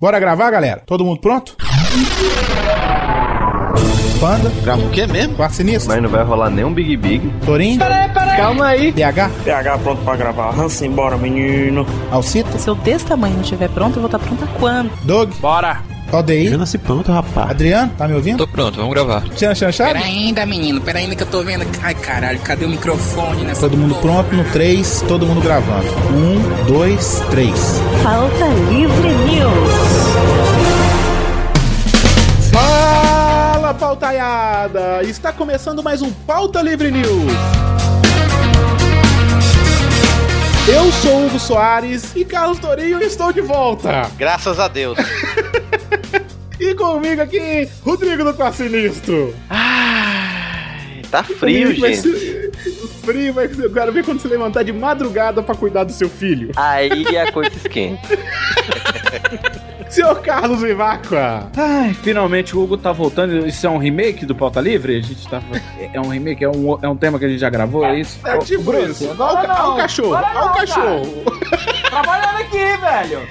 Bora gravar, galera? Todo mundo pronto? Panda, Grava o quê mesmo? Quarto Sinistro, Mas não vai rolar nem um Big Big. Torinho, Calma aí. PH, PH pronto pra gravar. Hansen, bora, menino. Alcita, Se eu desse tamanho não estiver pronto, eu vou estar pronta quando? Doug, Bora! ODI, nasci pronto, rapaz. Adriano, tá me ouvindo? Tô pronto, vamos gravar. Tchan Chan Chave? Pera ainda, menino, pera ainda que eu tô vendo. Ai, caralho, cadê o microfone nessa Todo mundo porra? pronto no 3, todo mundo gravando. 1, 2, 3. Falta Livre News. Fala, pautaiada! Está começando mais um Pauta Livre News. Eu sou o Hugo Soares e Carlos Torinho estou de volta. Graças a Deus. E comigo aqui, Rodrigo do Quarto Sinistro. Ai, tá frio, gente. ser- Frio, ser. Eu quero ver quando você levantar de madrugada pra cuidar do seu filho. Aí a coisa esquenta. Senhor Carlos Vivacqua. Ai, finalmente o Hugo tá voltando. Isso é um remake do Pauta Livre? A gente tá. É um remake? É um, é um tema que a gente já gravou? É isso? É tipo isso. Olha o, ca- o cachorro, olha o cachorro. Trabalhando aqui, velho.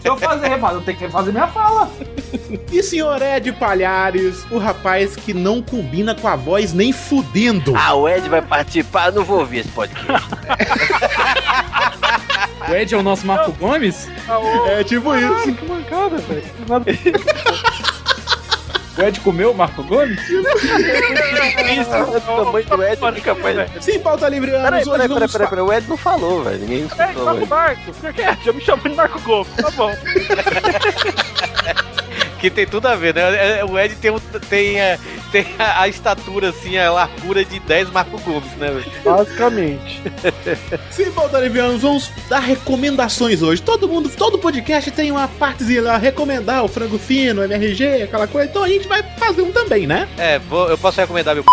Se eu fazer refazer, eu tenho que refazer minha fala. E senhor Ed Palhares, o rapaz que não combina com a voz nem fudendo. Ah, o Ed vai participar, eu não vou ouvir esse podcast. O Ed é o nosso Marco Gomes? É tipo isso. Que mancada, velho. O Ed comeu o Marco Gomes? Isso, o tamanho do Ed é capaz. Sim, pauta livre Peraí, peraí, peraí, peraí, peraí, o Ed não falou, velho. Ninguém escutou, velho. Marco, já me chama de Marco Gomes, tá bom. Que tem tudo a ver, né? É, O Ed tem, um- tem, é, tem a, a estatura, assim, a largura de 10 Marco Gomes, né, velho? Basicamente. Sim, anos, vamos dar recomendações hoje. Todo mundo, todo podcast tem uma partezinha lá, recomendar o frango fino, MRG, aquela coisa. Então a gente vai fazer um também, né? É, vou- eu posso recomendar meu.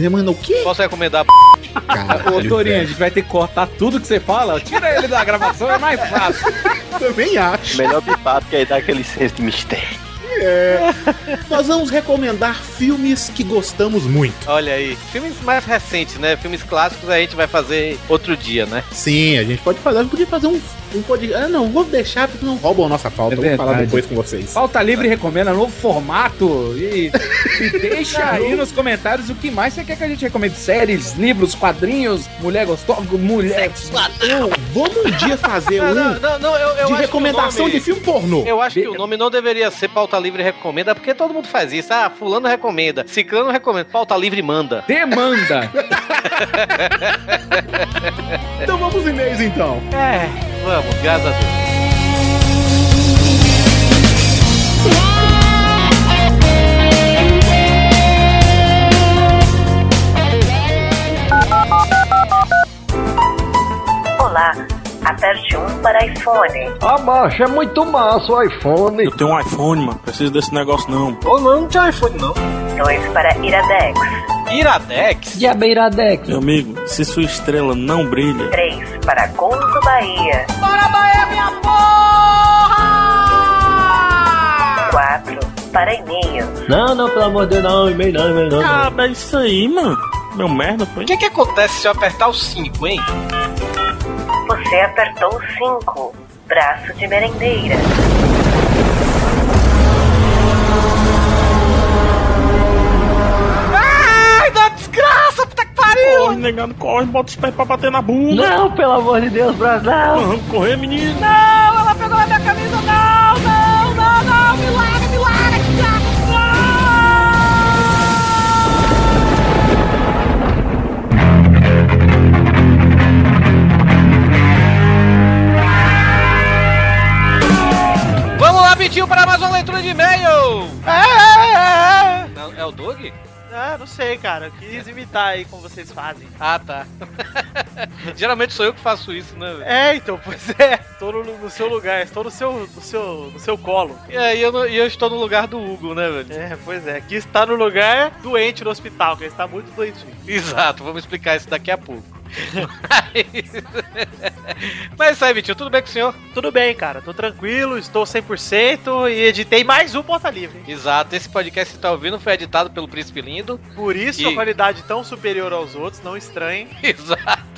Remanda o quê? Posso recomendar. Ô, Torinho, a gente vai ter que cortar tudo que você fala. Tira ele da gravação, é mais fácil. Também acho. Melhor bipar, porque aí dá aquele senso de mistério. Nós vamos recomendar filmes que gostamos muito. Olha aí. Filmes mais recentes, né? Filmes clássicos a gente vai fazer outro dia, né? Sim, a gente pode fazer, a gente podia fazer um, um podcast. Ah, não, vou deixar porque não roubam a nossa pauta. É vou falar depois com vocês. Pauta Livre recomenda novo formato. E, e deixa aí nos comentários o que mais você quer que a gente recomende. Séries, livros, quadrinhos, mulher gostosa, mulher. Vamos um dia fazer um não, não, não, eu, eu de acho que o recomendação nome- de filme pornô. Eu acho que o nome não deveria ser Pauta Livre Recomenda, porque todo mundo faz isso. Ah, fulano recomenda, ciclano recomenda, Pauta Livre manda. Demanda. Então vamos e-mails então. É, vamos, graças a Deus. Olá, aperte 1 para iPhone, Abaixa, é muito massa o iPhone. Eu tenho um iPhone, mano. Preciso desse negócio não. Ou não, não tinha iPhone não. 2 para Iradex, Iradex? Diabeiradex. Meu amigo, se sua estrela não brilha, 3 para Gonzo Bahia. Bora, Bahia, minha porra! 4 para e-mail, Não, não, pelo amor de Deus, não. E-mail não, e-mail não. ah, é isso aí, mano. Meu merda, foi. O que, que acontece se eu apertar o 5, hein? Você apertou 5, braço de merendeira. Ai, da desgraça, puta que pariu! Corre, negado, corre, bota os pés pra bater na bunda. Não, pelo amor de Deus, Brasil, não. Vamos correr, menino. Não, ela pegou na minha camisa, não, Pitinho, para mais uma leitura de e-mail! É, é o Doug? Ah, não sei, cara. Eu quis imitar aí como vocês fazem. Ah, tá. Geralmente sou eu que faço isso, né? É, então, pois é. Estou no, no seu lugar, estou no seu, no seu, no seu colo. E aí eu, e eu estou no lugar do Hugo, né, velho? É, pois é. Aqui está no lugar doente no hospital, que está muito doentinho. Exato, vamos explicar isso daqui a pouco. Mas isso aí, Vitinho, tudo bem com o senhor? Tudo bem, cara. Tô tranquilo, estou 100% e editei mais um Porta Livre. Exato, esse podcast que você tá ouvindo foi editado pelo Príncipe Lindo. Por isso E- a qualidade tão superior aos outros, não estranhe. Exato.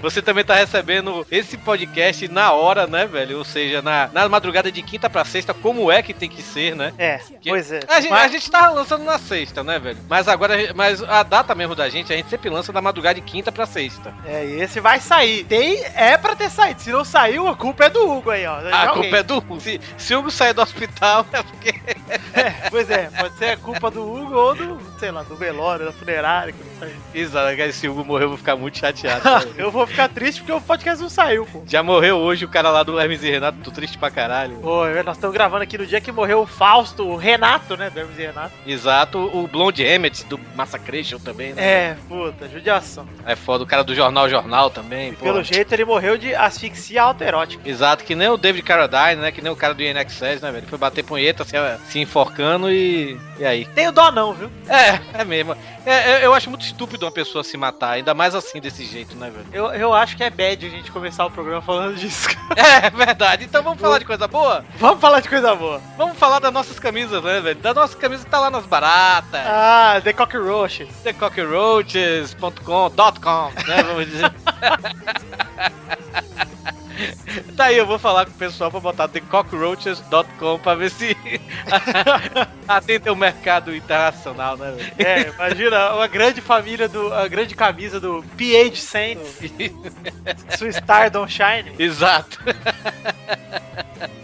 Você também tá recebendo esse podcast na hora, né, velho? Ou seja, na, na madrugada de quinta pra sexta, como é que tem que ser, né? É, Que- pois é. A gente, Mas- a gente tá lançando na sexta, né, velho? Mas agora, mas a data mesmo da gente, a gente sempre lança da madrugada de quinta pra sexta. É, e esse vai sair. Tem, é pra ter saído. Se não saiu, a culpa é do Hugo aí, ó. A culpa é do Hugo. Se, se o Hugo sair do hospital, é porque. é. Pois é, pode ser a culpa do Hugo ou do, sei lá, do velório, da funerária, que não. Exato, se o Hugo morrer, eu vou ficar muito chateado. velho. Eu vou ficar triste porque o podcast não saiu, pô. Já morreu hoje o cara lá do Hermes e Renato, tô triste pra caralho. Pô, nós estamos gravando aqui no dia que morreu o Fausto, o Renato, né? Do Hermes e Renato. Exato, o Blonde Emmett do Massacration também, né? É, puta, judiação. É foda, o cara do Jornal Jornal também, pô. Pelo jeito ele morreu de asfixia autoerótica. Exato, que nem o David Carradine, né? Que nem o cara do INXS, né, velho? Foi bater punheta, se, se enforcando e. E aí? Tem o dó não, viu? É, é mesmo. É, eu- eu acho muito estúpido uma pessoa se matar, ainda mais assim, desse jeito, né, velho? Eu, eu acho que é bad a gente começar o programa falando disso. É, verdade. Então vamos falar de coisa boa? Vamos falar de coisa boa. Vamos falar das nossas camisas, né, velho? Das nossas camisas que tá lá nas baratas. Ah, The Cockroaches. TheCockroaches.com.com, né? Vamos dizer. Tá aí, eu vou falar com o pessoal pra botar TheCockroaches.com pra ver se atende o mercado internacional, né, velho? É, imagina uma grande família do. A grande camisa do PH Saints. Sua Star Don't Shine. Exato.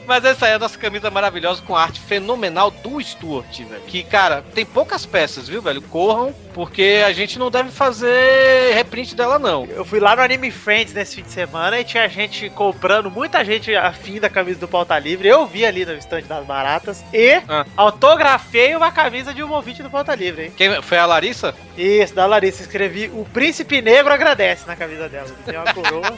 Mas essa aí é a nossa camisa maravilhosa com arte fenomenal do Stuart, velho. Que, cara, tem poucas peças, viu, velho? Corram, porque a gente não deve fazer reprint dela, não. Eu fui lá no Anime Friends nesse fim de semana e tinha gente comprando, muita gente afim da camisa do Pauta Livre. Eu vi ali no estande das baratas e Ah. autografei uma camisa de um ouvinte do Pauta Livre, hein? Quem foi a Larissa? Isso, da Larissa. Escrevi O Príncipe Negro agradece na camisa dela. Tem uma coroa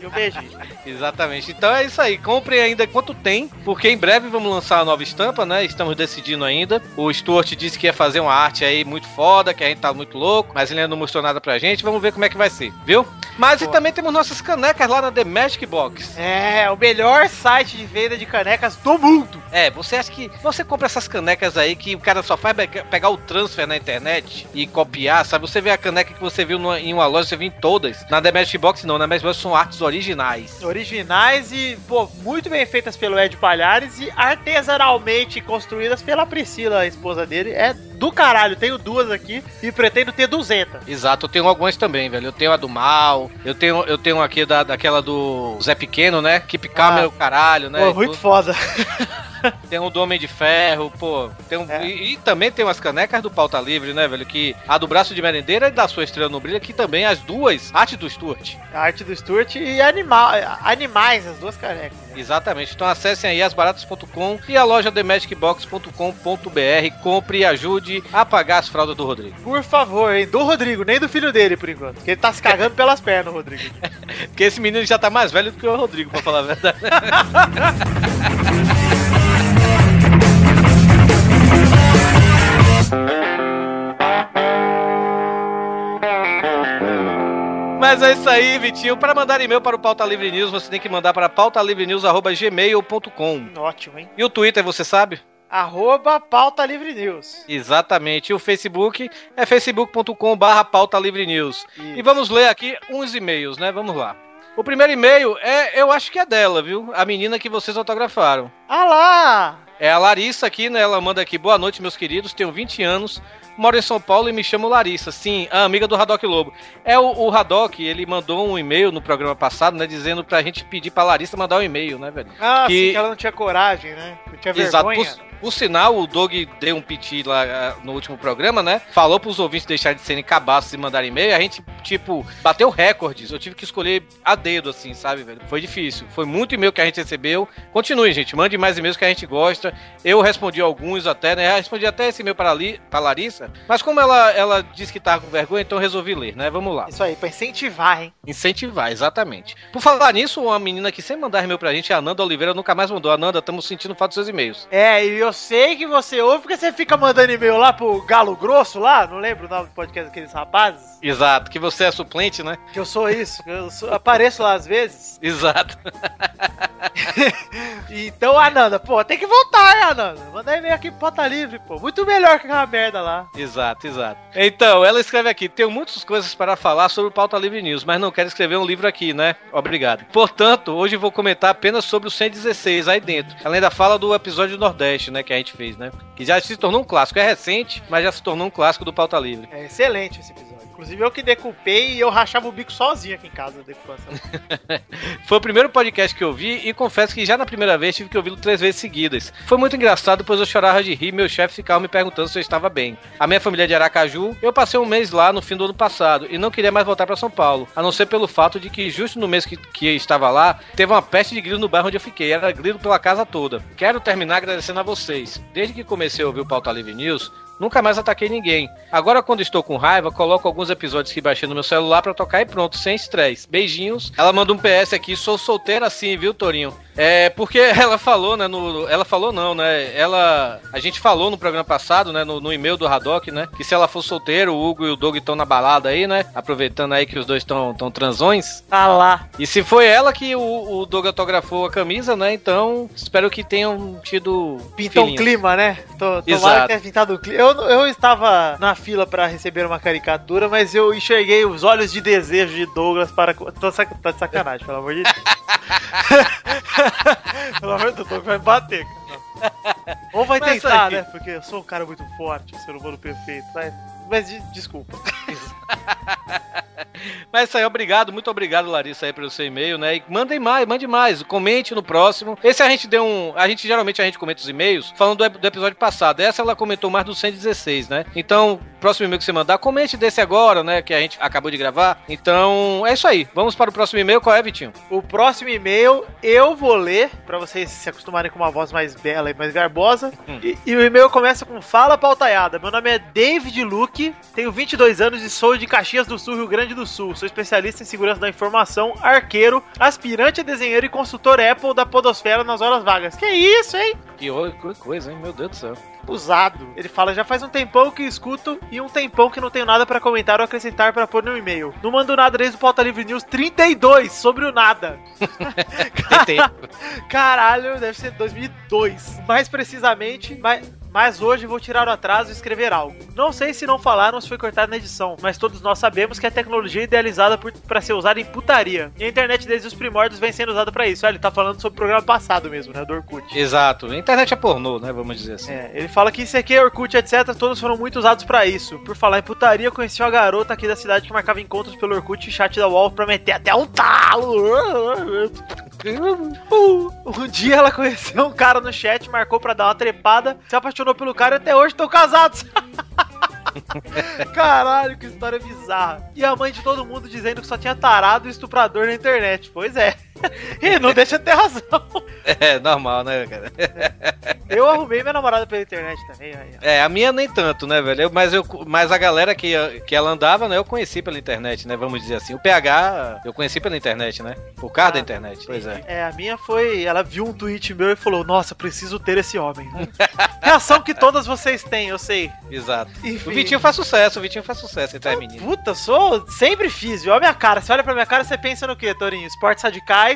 e um beijinho. Exatamente. Então é isso aí. Comprem ainda quanto tem, porque em breve vamos lançar a nova estampa, né? Estamos decidindo ainda. O Stuart disse que ia fazer uma arte aí muito foda, que a gente tá muito louco, mas ele ainda não mostrou nada pra gente. Vamos ver como é que vai ser, viu? Mas e Pô. também temos nossas canecas lá na The Magic Box. É, o melhor site de venda de canecas do mundo. É, você acha que você compra essas canecas aí que o cara só faz pe- pegar o transfer na internet e copiar, sabe? Você vê a caneca que você viu numa- em uma loja, você viu em todas. Na The Magic Box não, na Magic Box são artes originais. Originais e, pô, muito bem feitas pelo Ed Palhares e artesanalmente construídas pela Priscila, a esposa dele. É do caralho, tenho duas aqui e pretendo ter 200. Exato, eu tenho algumas também, velho. Eu tenho a do Mal, eu tenho, eu tenho aqui da, daquela do Zé Pequeno, né? Keep Ah. o caralho, né? Pô, muito tudo. foda. Tem o do Homem de Ferro, pô. Tem um- É. e, e também tem umas canecas do Pauta Livre, né, velho? Que a do Braço de Merendeira e da sua Estrela no Brilho, que também as duas, arte do Stuart. A arte do Stuart e animal, animais, as duas canecas. Exatamente. Então acessem aí asbaratas.com e a loja themagicbox.com.br. Compre e ajude a pagar as fraldas do Rodrigo. Por favor, hein? Do Rodrigo, nem do filho dele, por enquanto. Porque ele tá se cagando pelas pernas, Rodrigo. Porque esse menino já tá mais velho do que o Rodrigo, pra falar a verdade. Mas é isso aí, Vitinho. Para mandar e-mail para o Pauta Livre News, você tem que mandar para pautalivrenews.gmail.com. Ótimo, hein? E o Twitter, você sabe? Arroba Pauta Livre News. Exatamente. E o Facebook é facebook.com barra pauta livre news. E vamos ler aqui uns e-mails, né? Vamos lá. O primeiro e-mail é, eu acho que é dela, viu? A menina que vocês autografaram. Ah lá! É a Larissa aqui, né? Ela manda aqui, boa noite, meus queridos, tenho 20 anos, moro em São Paulo e me chamo Larissa. Sim, a amiga do Radoc Lobo. É o, o Radoc, ele mandou um e-mail no programa passado, né? Dizendo pra gente pedir pra Larissa mandar um e-mail, né, velho? Ah, Que- sim, que ela não tinha coragem, né? Não tinha Exato. vergonha. Por, por sinal, o Doug deu um piti lá ah, no último programa, né? Falou pros ouvintes deixarem de serem cabaços e mandar e-mail. A gente, tipo, bateu recordes. Eu tive que escolher a dedo, assim, sabe, velho? Foi difícil. Foi muito e-mail que a gente recebeu. Continue, gente. Mande mais e-mails que a gente gosta. Eu respondi alguns até, né? Eu respondi até esse e-mail para, Li, pra Larissa. Mas como ela, ela disse que tava com vergonha, então resolvi ler, né? Vamos lá. Isso aí, pra incentivar, hein? Incentivar, exatamente. Por falar nisso, uma menina que sempre mandar e-mail pra gente, a Ananda Oliveira, nunca mais mandou. Ananda, estamos sentindo falta dos seus e-mails. É, e eu sei que você ouve porque você fica mandando e-mail lá pro Galo Grosso lá, não lembro o nome do podcast daqueles rapazes? Exato, que você é suplente, né? Que eu sou isso, eu sou- apareço lá às vezes. Exato. Então, Ananda, pô, tem que voltar, Ananda. Manda e-mail aqui pro Pauta Livre, pô. Muito melhor que aquela merda lá. Exato, exato. Então, ela escreve aqui: tenho muitas coisas para falar sobre o Pauta Livre News, mas não quero escrever um livro aqui, né? Obrigado. Portanto, hoje vou comentar apenas sobre o 116 aí dentro. Além da fala do episódio do Nordeste, né? Que a gente fez, né? Que já se tornou um clássico. É recente, mas já se tornou um clássico do Pauta Livre. É excelente esse episódio. Inclusive eu que decupei e eu rachava o bico sozinho aqui em casa decupando. Foi o primeiro podcast que eu vi e confesso que já na primeira vez tive que ouvi-lo três vezes seguidas. Foi muito engraçado, pois eu chorava de rir meu chefe ficava me perguntando se eu estava bem. A minha família é de Aracaju, eu passei um mês lá no fim do ano passado e não queria mais voltar para São Paulo, a não ser pelo fato de que justo no mês que, que estava lá, teve uma peste de grilo no bairro onde eu fiquei, era grilo pela casa toda. Quero terminar agradecendo a vocês. Desde que comecei a ouvir o Pauta Livre News, Nunca mais ataquei ninguém. Agora, quando estou com raiva, coloco alguns episódios que baixei no meu celular pra tocar e pronto, sem estresse. Beijinhos. Ela manda um PS aqui, sou solteira assim, viu, Torinho? É, porque ela falou, né, no... Ela falou não, né, ela... A gente falou no programa passado, né, no, no e-mail do Haddock, né, que se ela for solteira, o Hugo e o Doug estão na balada aí, né, aproveitando aí que os dois estão tão transões. Ah lá. E se foi ela que o, o Doug autografou a camisa, né, então espero que tenham tido Pintou um clima, né? Tô, tomara Exato. que tenha pintado o clima. Eu, eu estava na fila pra receber uma caricatura, mas eu enxerguei os olhos de desejo de Douglas para. Tô sac... Tá de sacanagem, pelo amor de Deus. pelo amor de Deus, Douglas vai me bater. cara. Ou vai Mas tentar, aqui- né? Porque eu sou um cara muito forte, um ser humano perfeito. Mas, mas de- desculpa. Mas isso aí, obrigado, muito obrigado, Larissa, aí pelo seu e-mail, né? E mandem mais, mande mais, comente no próximo. Esse a gente deu um. A gente geralmente a gente comenta os e-mails falando do, do episódio passado. Essa ela comentou mais do 116, né? Então, próximo e-mail que você mandar, comente desse agora, né? Que a gente acabou de gravar. Então, é isso aí. Vamos para o próximo e-mail. Qual é, Vitinho? O próximo e-mail eu vou ler, pra vocês se acostumarem com uma voz mais bela e mais garbosa. E, e o e-mail começa com Fala Pautaiada. Meu nome é David Luke, tenho 22 anos e sou de Caxias do Sul, Rio Grande do Sul. Sou especialista em segurança da informação, arqueiro, aspirante a desenheiro e consultor Apple da Podosfera nas horas vagas. Que isso, hein? Que coisa, hein? Meu Deus do céu. Usado. Ele fala: já faz um tempão que escuto e um tempão que não tenho nada pra comentar ou acrescentar pra pôr no e-mail. Não mando nada desde o Pauta Livre News 32 sobre o nada. Caralho, deve ser 2002. Mais precisamente, mas, mas hoje vou tirar o atraso e escrever algo. Não sei se não falaram se foi cortado na edição, mas todos nós sabemos que a tecnologia é idealizada para ser usada em putaria. E a internet desde os primórdios vem sendo usada pra isso. Olha, ele tá falando sobre o programa passado mesmo, né, do Orkut. Exato. A internet é pornô, né? Vamos dizer assim. É, ele fala que ICQ, Orkut, etc, todos foram muito usados pra isso. Por falar em putaria, eu conheci uma garota aqui da cidade que marcava encontros pelo Orkut e chat da UOL pra meter até um talo. Um dia ela conheceu um cara no chat, marcou pra dar uma trepada, se apaixonou pelo cara e até hoje estão casados. Caralho, que história bizarra. E a mãe de todo mundo dizendo que só tinha tarado e estuprador na internet. Pois é. E não deixa de ter razão. É, normal, né, cara? Eu arrumei minha namorada pela internet também. aí. É, a minha nem tanto, né, velho? Eu- mas, eu, mas a galera que, que ela andava, né, eu conheci pela internet, né? Vamos dizer assim. O PH eu conheci pela internet, né? Por causa da internet. Pois é. É, a minha foi. Ela viu um tweet meu e falou: Nossa, preciso ter esse homem. Reação que todas vocês têm, eu sei. Exato. Enfim. O Vitinho faz sucesso, o Vitinho faz sucesso entre as meninas. Puta, sou. Sempre fiz, viu? Olha a minha cara. Você olha pra minha cara, você pensa no quê, Torinho? Esportes radicais,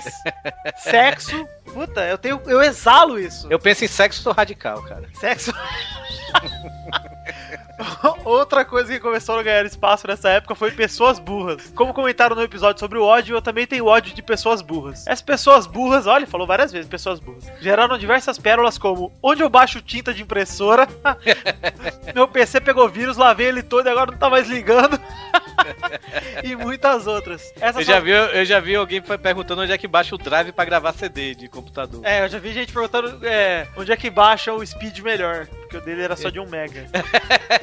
sexo. Puta, eu tenho. Eu exalo isso. Eu penso em sexo radical, cara. Sexo. Outra coisa que começou a ganhar espaço nessa época foi pessoas burras. Como comentaram no episódio sobre o ódio, eu também tenho ódio de pessoas burras. Essas pessoas burras, olha, falou várias vezes, pessoas burras, geraram diversas pérolas como onde eu baixo tinta de impressora, meu PC pegou vírus, lavei ele todo e agora não tá mais ligando. e muitas outras. Essas Eu já, são- vi, eu já vi alguém perguntando onde é que baixa o drive pra gravar CD de computador. É, eu já vi gente perguntando é, onde é que baixa o speed melhor, porque o dele era só de 1 mega.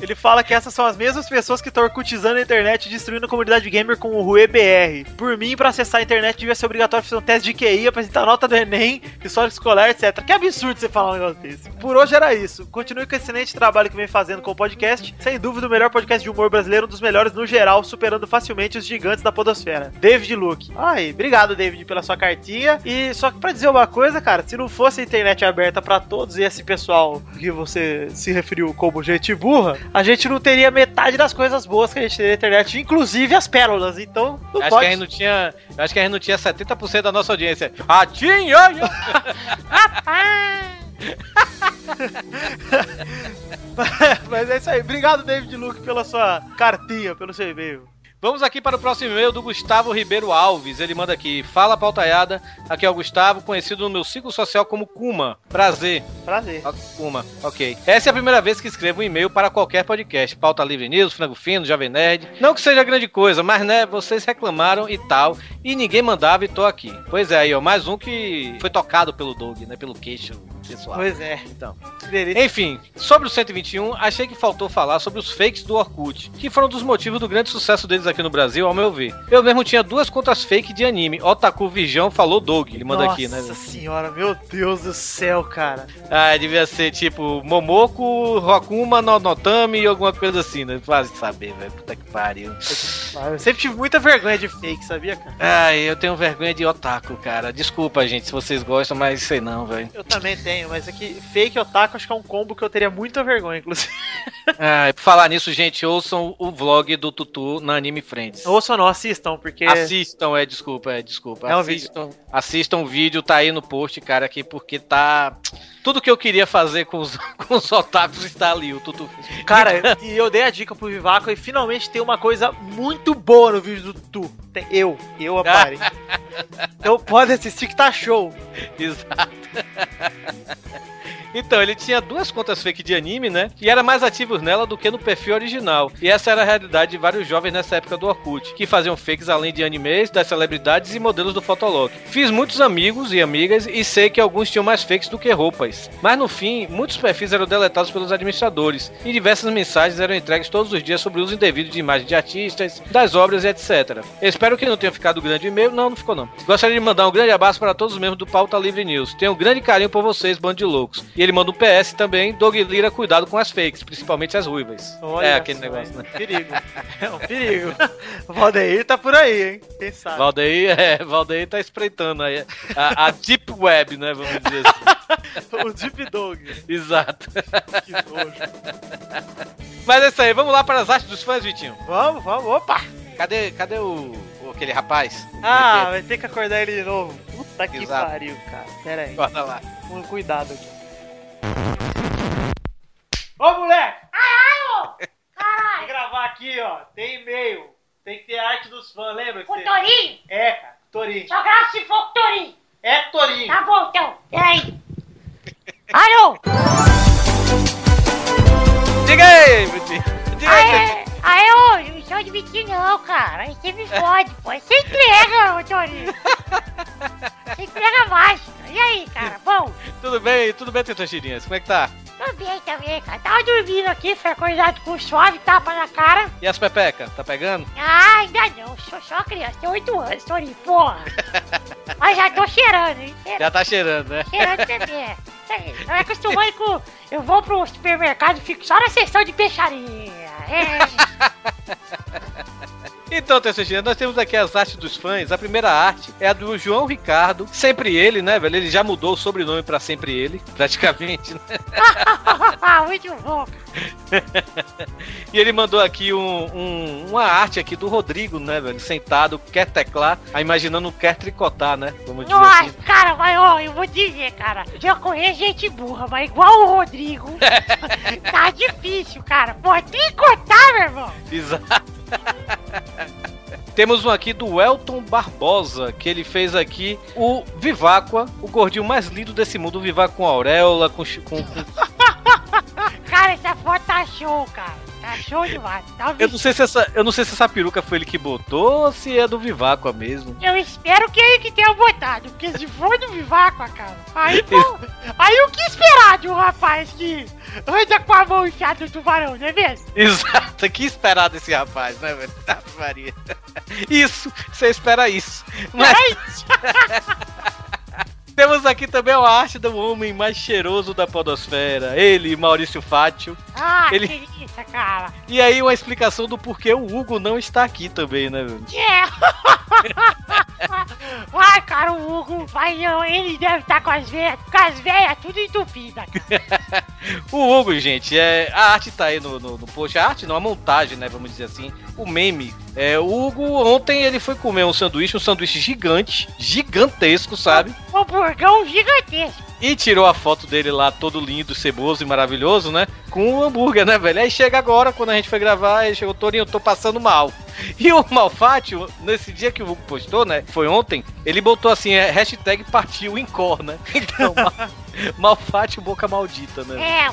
Ele fala que essas são as mesmas pessoas que estão orcutizando a internet e destruindo a comunidade gamer com o Rue BR. Por mim, pra acessar a internet devia ser obrigatório fazer um teste de QI, apresentar nota do Enem, história escolar, etc. Que absurdo você falar um negócio desse. Por hoje era isso. Continue com o excelente trabalho que vem fazendo com o podcast. Sem dúvida, o melhor podcast de humor brasileiro, um dos melhores no geral, superando facilmente os gigantes da podosfera. David Luke. Ai, obrigado, David, pela sua cartinha. E só que pra dizer uma coisa, cara, se não fosse a internet aberta pra todos e esse pessoal que você se referiu como gente burra, a gente não teria metade das coisas boas que a gente teria na internet, inclusive as pérolas. Então, não Acho pode. que a gente não tinha. Acho que a gente não tinha 70% da nossa audiência. Ah, tinha! Mas é isso aí. Obrigado, David Luke, pela sua cartinha, pelo seu e-mail. Vamos aqui para o próximo e-mail do Gustavo Ribeiro Alves. Ele manda aqui: Fala pautaiada, aqui é o Gustavo, conhecido no meu ciclo social como Kuma. Prazer. Prazer. Kuma, ok. Essa é a primeira vez que escrevo um e-mail para qualquer podcast. Pauta Livre News, Frango Fino, Jovem Nerd. Não que seja grande coisa, mas né, vocês reclamaram e tal, e ninguém mandava e tô aqui. Pois é, aí, ó, mais um que foi tocado pelo Doug, né, pelo queixo pessoal. Pois é. Então. Enfim, sobre o 121, achei que faltou falar sobre os fakes do Orkut, que foram dos motivos do grande sucesso deles aqui no Brasil, ao meu ver. Eu mesmo tinha duas contas fake de anime. Otaku Virgão falou Doug, ele manda aqui, né? Nossa senhora, meu Deus do céu, cara. Ah, devia ser tipo Momoko, Rokuma, no Notami e alguma coisa assim, né? Quase saber, velho. Puta que pariu. Ah, Eu sempre tive muita vergonha de fake, sabia, cara? Ai, eu tenho vergonha de otaku, cara. Desculpa, gente, se vocês gostam, mas sei não, velho. Eu também tenho, mas é que fake otaku acho que é um combo que eu teria muita vergonha, inclusive. Ai, por falar nisso, gente, ouçam o vlog do Tutu na Anime Friends. Ouçam não, assistam, porque. Assistam, é, desculpa, é, desculpa. É um assistam, assistam o vídeo, tá aí no post, cara, aqui, porque tá. Tudo que eu queria fazer com os, com os está ali, o Tutu. Cara, e eu dei a dica pro Vivaco e finalmente tem uma coisa muito boa no vídeo do Tu. Tem eu, eu apare. então pode assistir que tá show. Exato. Então, ele tinha duas contas fake de anime, né? E era mais ativo nela do que no perfil original. E essa era a realidade de vários jovens nessa época do Orkut, que faziam fakes além de animes, das celebridades e modelos do Fotolog. Fiz muitos amigos e amigas e sei que alguns tinham mais fakes do que roupas. Mas no fim, muitos perfis eram deletados pelos administradores e diversas mensagens eram entregues todos os dias sobre o uso indevido de imagens de artistas, das obras e etc. Espero que não tenha ficado grande e-mail. Não, não ficou não. Gostaria de mandar um grande abraço para todos os membros do Pauta Livre News. Tenho um grande carinho por vocês, bando de loucos. E ele manda um PS também, Doug Lira, cuidado com as fakes, principalmente as ruivas. Olha é aquele negócio, né? Perigo. É um perigo. O Valdeir tá por aí, hein? Quem sabe? Valdeir, é, Valdeir tá espreitando aí a, a Deep Web, né? Vamos dizer assim. o Deep Dog. Exato. Que nojo. Mas é isso aí, vamos lá para as artes dos fãs, Vitinho. Vamos, vamos, opa! Cadê, cadê o, o- aquele rapaz? Ah, vai ter que acordar ele de novo. Puta que Exato. pariu, cara. Pera aí. Bora lá. Com cuidado aqui. Ô, moleque! Caralho! Caralho! gravar aqui, ó. Tem e-mail. Tem que ter arte dos fãs, lembra? você- Torinho? É, cara. Torinho. Só grava se for com o Torinho. É Torinho. Tá bom, então. Peraí. Alô? Diga aí, Vitinho. Diga aí, aê, ô, eu não sou de mentir não, cara. Aí você me fode, pô. Você entrega, ô Torinho. Você entrega mais. E aí, cara? Bom? tudo bem? Tudo bem, Tetochirinhas? Como é que tá? Tô bem também, cara. Tava dormindo aqui, foi acordado com suave, tapa na cara. E as pepecas? Tá pegando? Ah, ainda não. Sou só criança. Tenho 8 anos, Torinho, porra. Mas já tô cheirando, hein? Cheirando, Já tá cheirando, né? cheirando também. Eu me acostumando com... Eu vou pro supermercado e fico só na seção de peixaria. É. Então, Tessagina, nós temos aqui as artes dos fãs. A primeira arte é a do João Ricardo. Sempre ele, né, velho? Ele já mudou o sobrenome pra sempre ele, praticamente, né? Muito bom. E ele mandou aqui um- um- uma arte aqui do Rodrigo, né, velho? Sentado, quer teclar, aí imaginando quer tricotar, né? Vamos dizer Nossa, assim. cara, mas ó, eu vou dizer, cara. Já conheço gente burra, mas igual o Rodrigo. tá difícil, cara. Pô, tricotar, meu irmão. Exato. Temos um aqui do Elton Barbosa, que ele fez aqui o Viváqua, o gordinho mais lindo desse mundo, o Viváqua com auréola, com, com Cara, essa foto tá show, cara. Tá show demais. Tá Eu não sei se essa, eu não sei se essa peruca foi ele que botou ou se é do Viváqua mesmo. Eu espero que ele que tenha botado, porque se for do Viváqua, cara, aí, pô, aí o que esperar de um rapaz que anda com a mão enfiada no tubarão, não é mesmo? Exato, que esperar desse rapaz, né, velho? Maria. Isso, você espera isso. Mas temos aqui também a arte do homem mais cheiroso da podosfera. Ele, Maurício Fátio. Ah, Ele- querido. Nossa, cara. E aí uma explicação do porquê o Hugo não está aqui também, né, velho? É. Ai, cara, o Hugo, vai, ele deve estar com as veias, com as veias tudo entupidas. O Hugo, gente, é, a arte tá aí no, no, no post. A arte não, a montagem, né? Vamos dizer assim. O meme. É, o Hugo, ontem ele foi comer um sanduíche, um sanduíche gigante, gigantesco, sabe? Um burgão gigantesco. E tirou a foto dele lá, todo lindo, ceboso e maravilhoso, né? Com o hambúrguer, né, velho? Aí chega agora, quando a gente foi gravar, ele chegou, Torinho, eu tô passando mal. E o Malfátio, nesse dia que o Hugo postou, né? Foi ontem, ele botou assim, é, hashtag partiu em cor, né? Então, Ma- Malfátio boca maldita, né? É,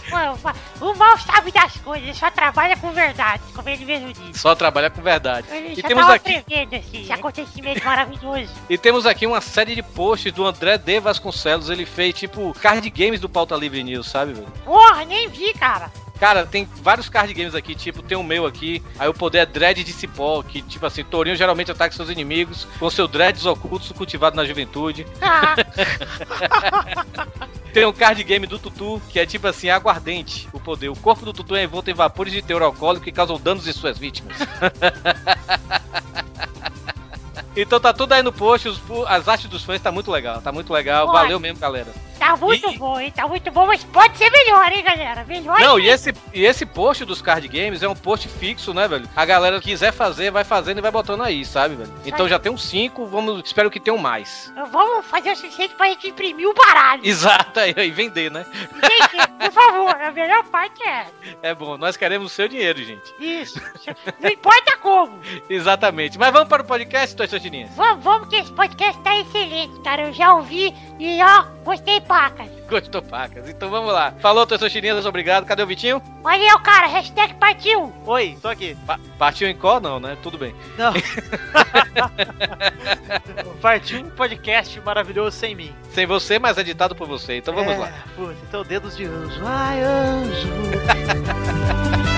o mal sabe das coisas, ele só trabalha com verdade, como ele mesmo disse. Só trabalha com verdade. Ele E já temos tava aqui esse acontecimento maravilhoso. E temos aqui uma série de posts do André D. Vasconcelos. Ele fez tipo card games do Pauta Livre News, sabe, velho? Porra, nem vi, cara. Cara, tem vários card games aqui, tipo, tem o meu aqui. Aí o poder é dread de cipó, que tipo assim, Torinho geralmente ataca seus inimigos com seu dreads ocultos cultivado na juventude. Ah, Tem um card game do Tutu, que é tipo assim, aguardente, o poder. O corpo do Tutu é envolto em vapores de teor alcoólico que causam danos em suas vítimas. Então tá tudo aí no post, os- as artes dos fãs tá muito legal, tá muito legal, valeu mesmo, galera. tá muito E- bom, hein? Tá muito bom, mas pode ser melhor, hein, galera? Melhor Não, que- e esse, e esse post dos card games é um post fixo, né, velho? A galera que quiser fazer, vai fazendo e vai botando aí, sabe, velho? Então já tem uns 5, vamos, espero que tenham mais. Vamos fazer o suficiente pra gente imprimir o baralho. Exato, aí, aí vender, né? Gente, por favor, a melhor parte é É bom, nós queremos o seu dinheiro, gente. isso. Não importa como. Exatamente. Mas vamos para o podcast, Vamos, vamos que esse podcast tá excelente, cara. Eu já ouvi e ó, gostei pacas. Gostou, pacas. Então vamos lá. Falou, Tostotininhas, obrigado. Cadê o Vitinho? Valeu, cara. Hashtag partiu. Oi, tô aqui. Pa- partiu em có? Não, né? Tudo bem. Não. Partiu um podcast maravilhoso sem mim. Sem você, mas editado por você. Então vamos É, lá. Putz, então dedos de anjo. Ai, anjo.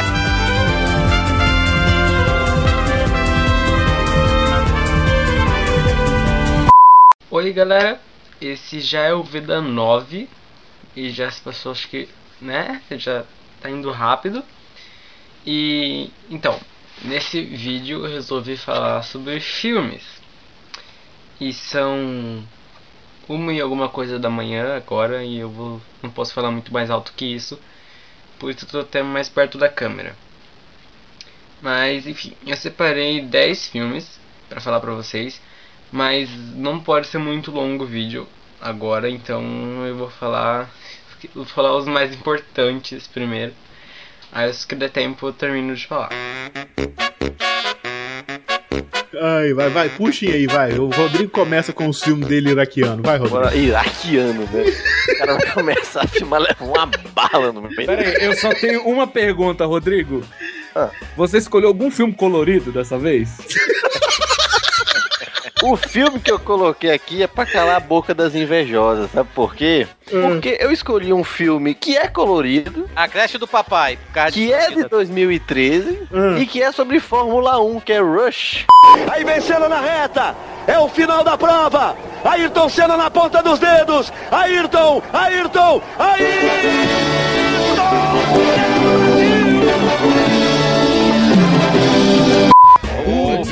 Oi galera, esse já é o Vida 9 e já se passou, acho que, né? Já tá indo rápido. E então, nesse vídeo eu resolvi falar sobre filmes. E são uma e alguma coisa da manhã agora e eu vou não posso falar muito mais alto que isso, por isso eu tô até mais perto da câmera. Mas enfim, eu separei 10 filmes para falar pra vocês. Mas não pode ser muito longo o vídeo agora, então eu vou falar vou falar os mais importantes primeiro. Aí se que der tempo eu termino de falar. Ai, vai, vai, puxem aí, vai. O Rodrigo começa com o filme dele iraquiano. Vai, Rodrigo. Iraquiano, velho. O cara vai começar a filmar, leva uma bala no meio. Pera aí, eu só tenho uma pergunta, Rodrigo. Ah. Você escolheu algum filme colorido dessa vez? O filme que eu coloquei aqui é pra calar a boca das invejosas, sabe por quê? Porque eu escolhi um filme que é colorido, A creche do papai. Que é de 2013 Hum. e que é sobre Fórmula 1, que é Rush. Aí vencendo na reta, é o final da prova. Ayrton Senna na ponta dos dedos. Ayrton, Ayrton, Putz,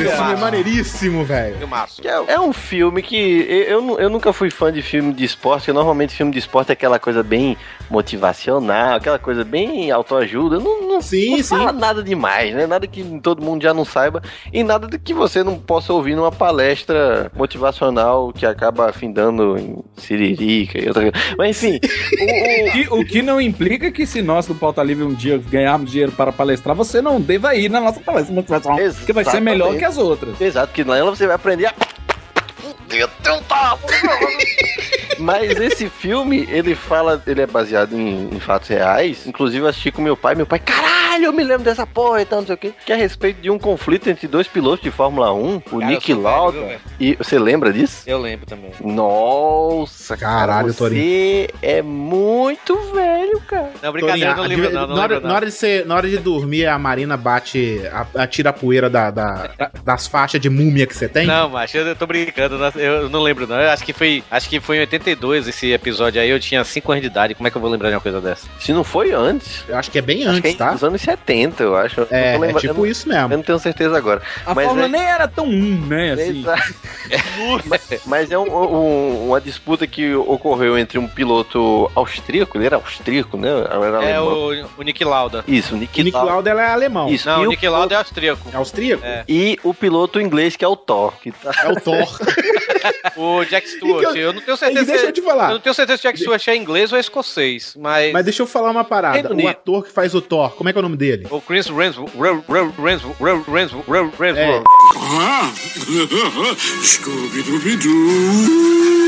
esse filme é maneiríssimo, velho. Filmaço. É, é um filme que eu, eu, nu- eu nunca fui fã de filme de esporte, porque normalmente filme de esporte é aquela coisa bem motivacional, aquela coisa bem autoajuda. Não, não, Sim, não sim. fala nada demais, né? Nada que todo mundo já não saiba e nada de que você não possa ouvir numa palestra motivacional que acaba afindando em siririca e outra coisa. Mas enfim, o- o, Que- o que não implica que se nós do Pauta Livre um dia ganharmos dinheiro para palestrar, você não deva ir na nossa palestra motivacional, porque vai ser melhor que as outras. Exato, que nela você vai aprender a. Mas esse filme, ele fala, ele é baseado em, em fatos reais. Inclusive, eu assisti com meu pai. Meu pai, caralho, eu me lembro dessa porra e tal, não sei o quê. Que é a respeito de um conflito entre dois pilotos de Fórmula 1, o Cara, Nick Lauda. velho? E você lembra disso? Eu lembro também. Nossa, Caralho, cara, Torinho. você é muito velho, cara. Não, brincadeira, eu não Torinho, lembro não, não na, hora, lembro na não. hora de ser, na hora de dormir, a Marina bate, a- atira a poeira da, da- das faixas de múmia que você tem. Não, macho, eu tô brincando, não- eu não lembro não. Eu acho que foi, acho que foi em 82 esse episódio aí, eu tinha 5 anos de idade. Como é que eu vou lembrar de uma coisa dessa? Se não foi antes, Eu acho que é bem acho que é antes, tá? dos anos 70, eu acho. Eu não É, tô é lembrando- tipo eu isso não- mesmo. Eu não tenho certeza agora. A Mas Fórmula é- nem era tão um, né? Assim. Exato. mas, mas é um- um- uma disputa que ocorreu entre um piloto austríaco, ele era austríaco, né? Era É o, o Nick Lauda. Isso, Nick, O Nick Lauda. É alemão. Isso, Não, e o o Nick Lauda é austríaco. É austríaco? É. E o piloto inglês, que é o Thor. Que tá... É o Thor. O Jack Stewart. Eu não tenho certeza. Deixa eu te falar. Eu não tenho certeza se o Jack Stewart é inglês ou é escocês, mas. Mas deixa eu falar uma parada. Reino O Unido. ator que faz o Thor, como é que é o nome dele? O Chris. É. Ah, Scooby-Dooby-Doo.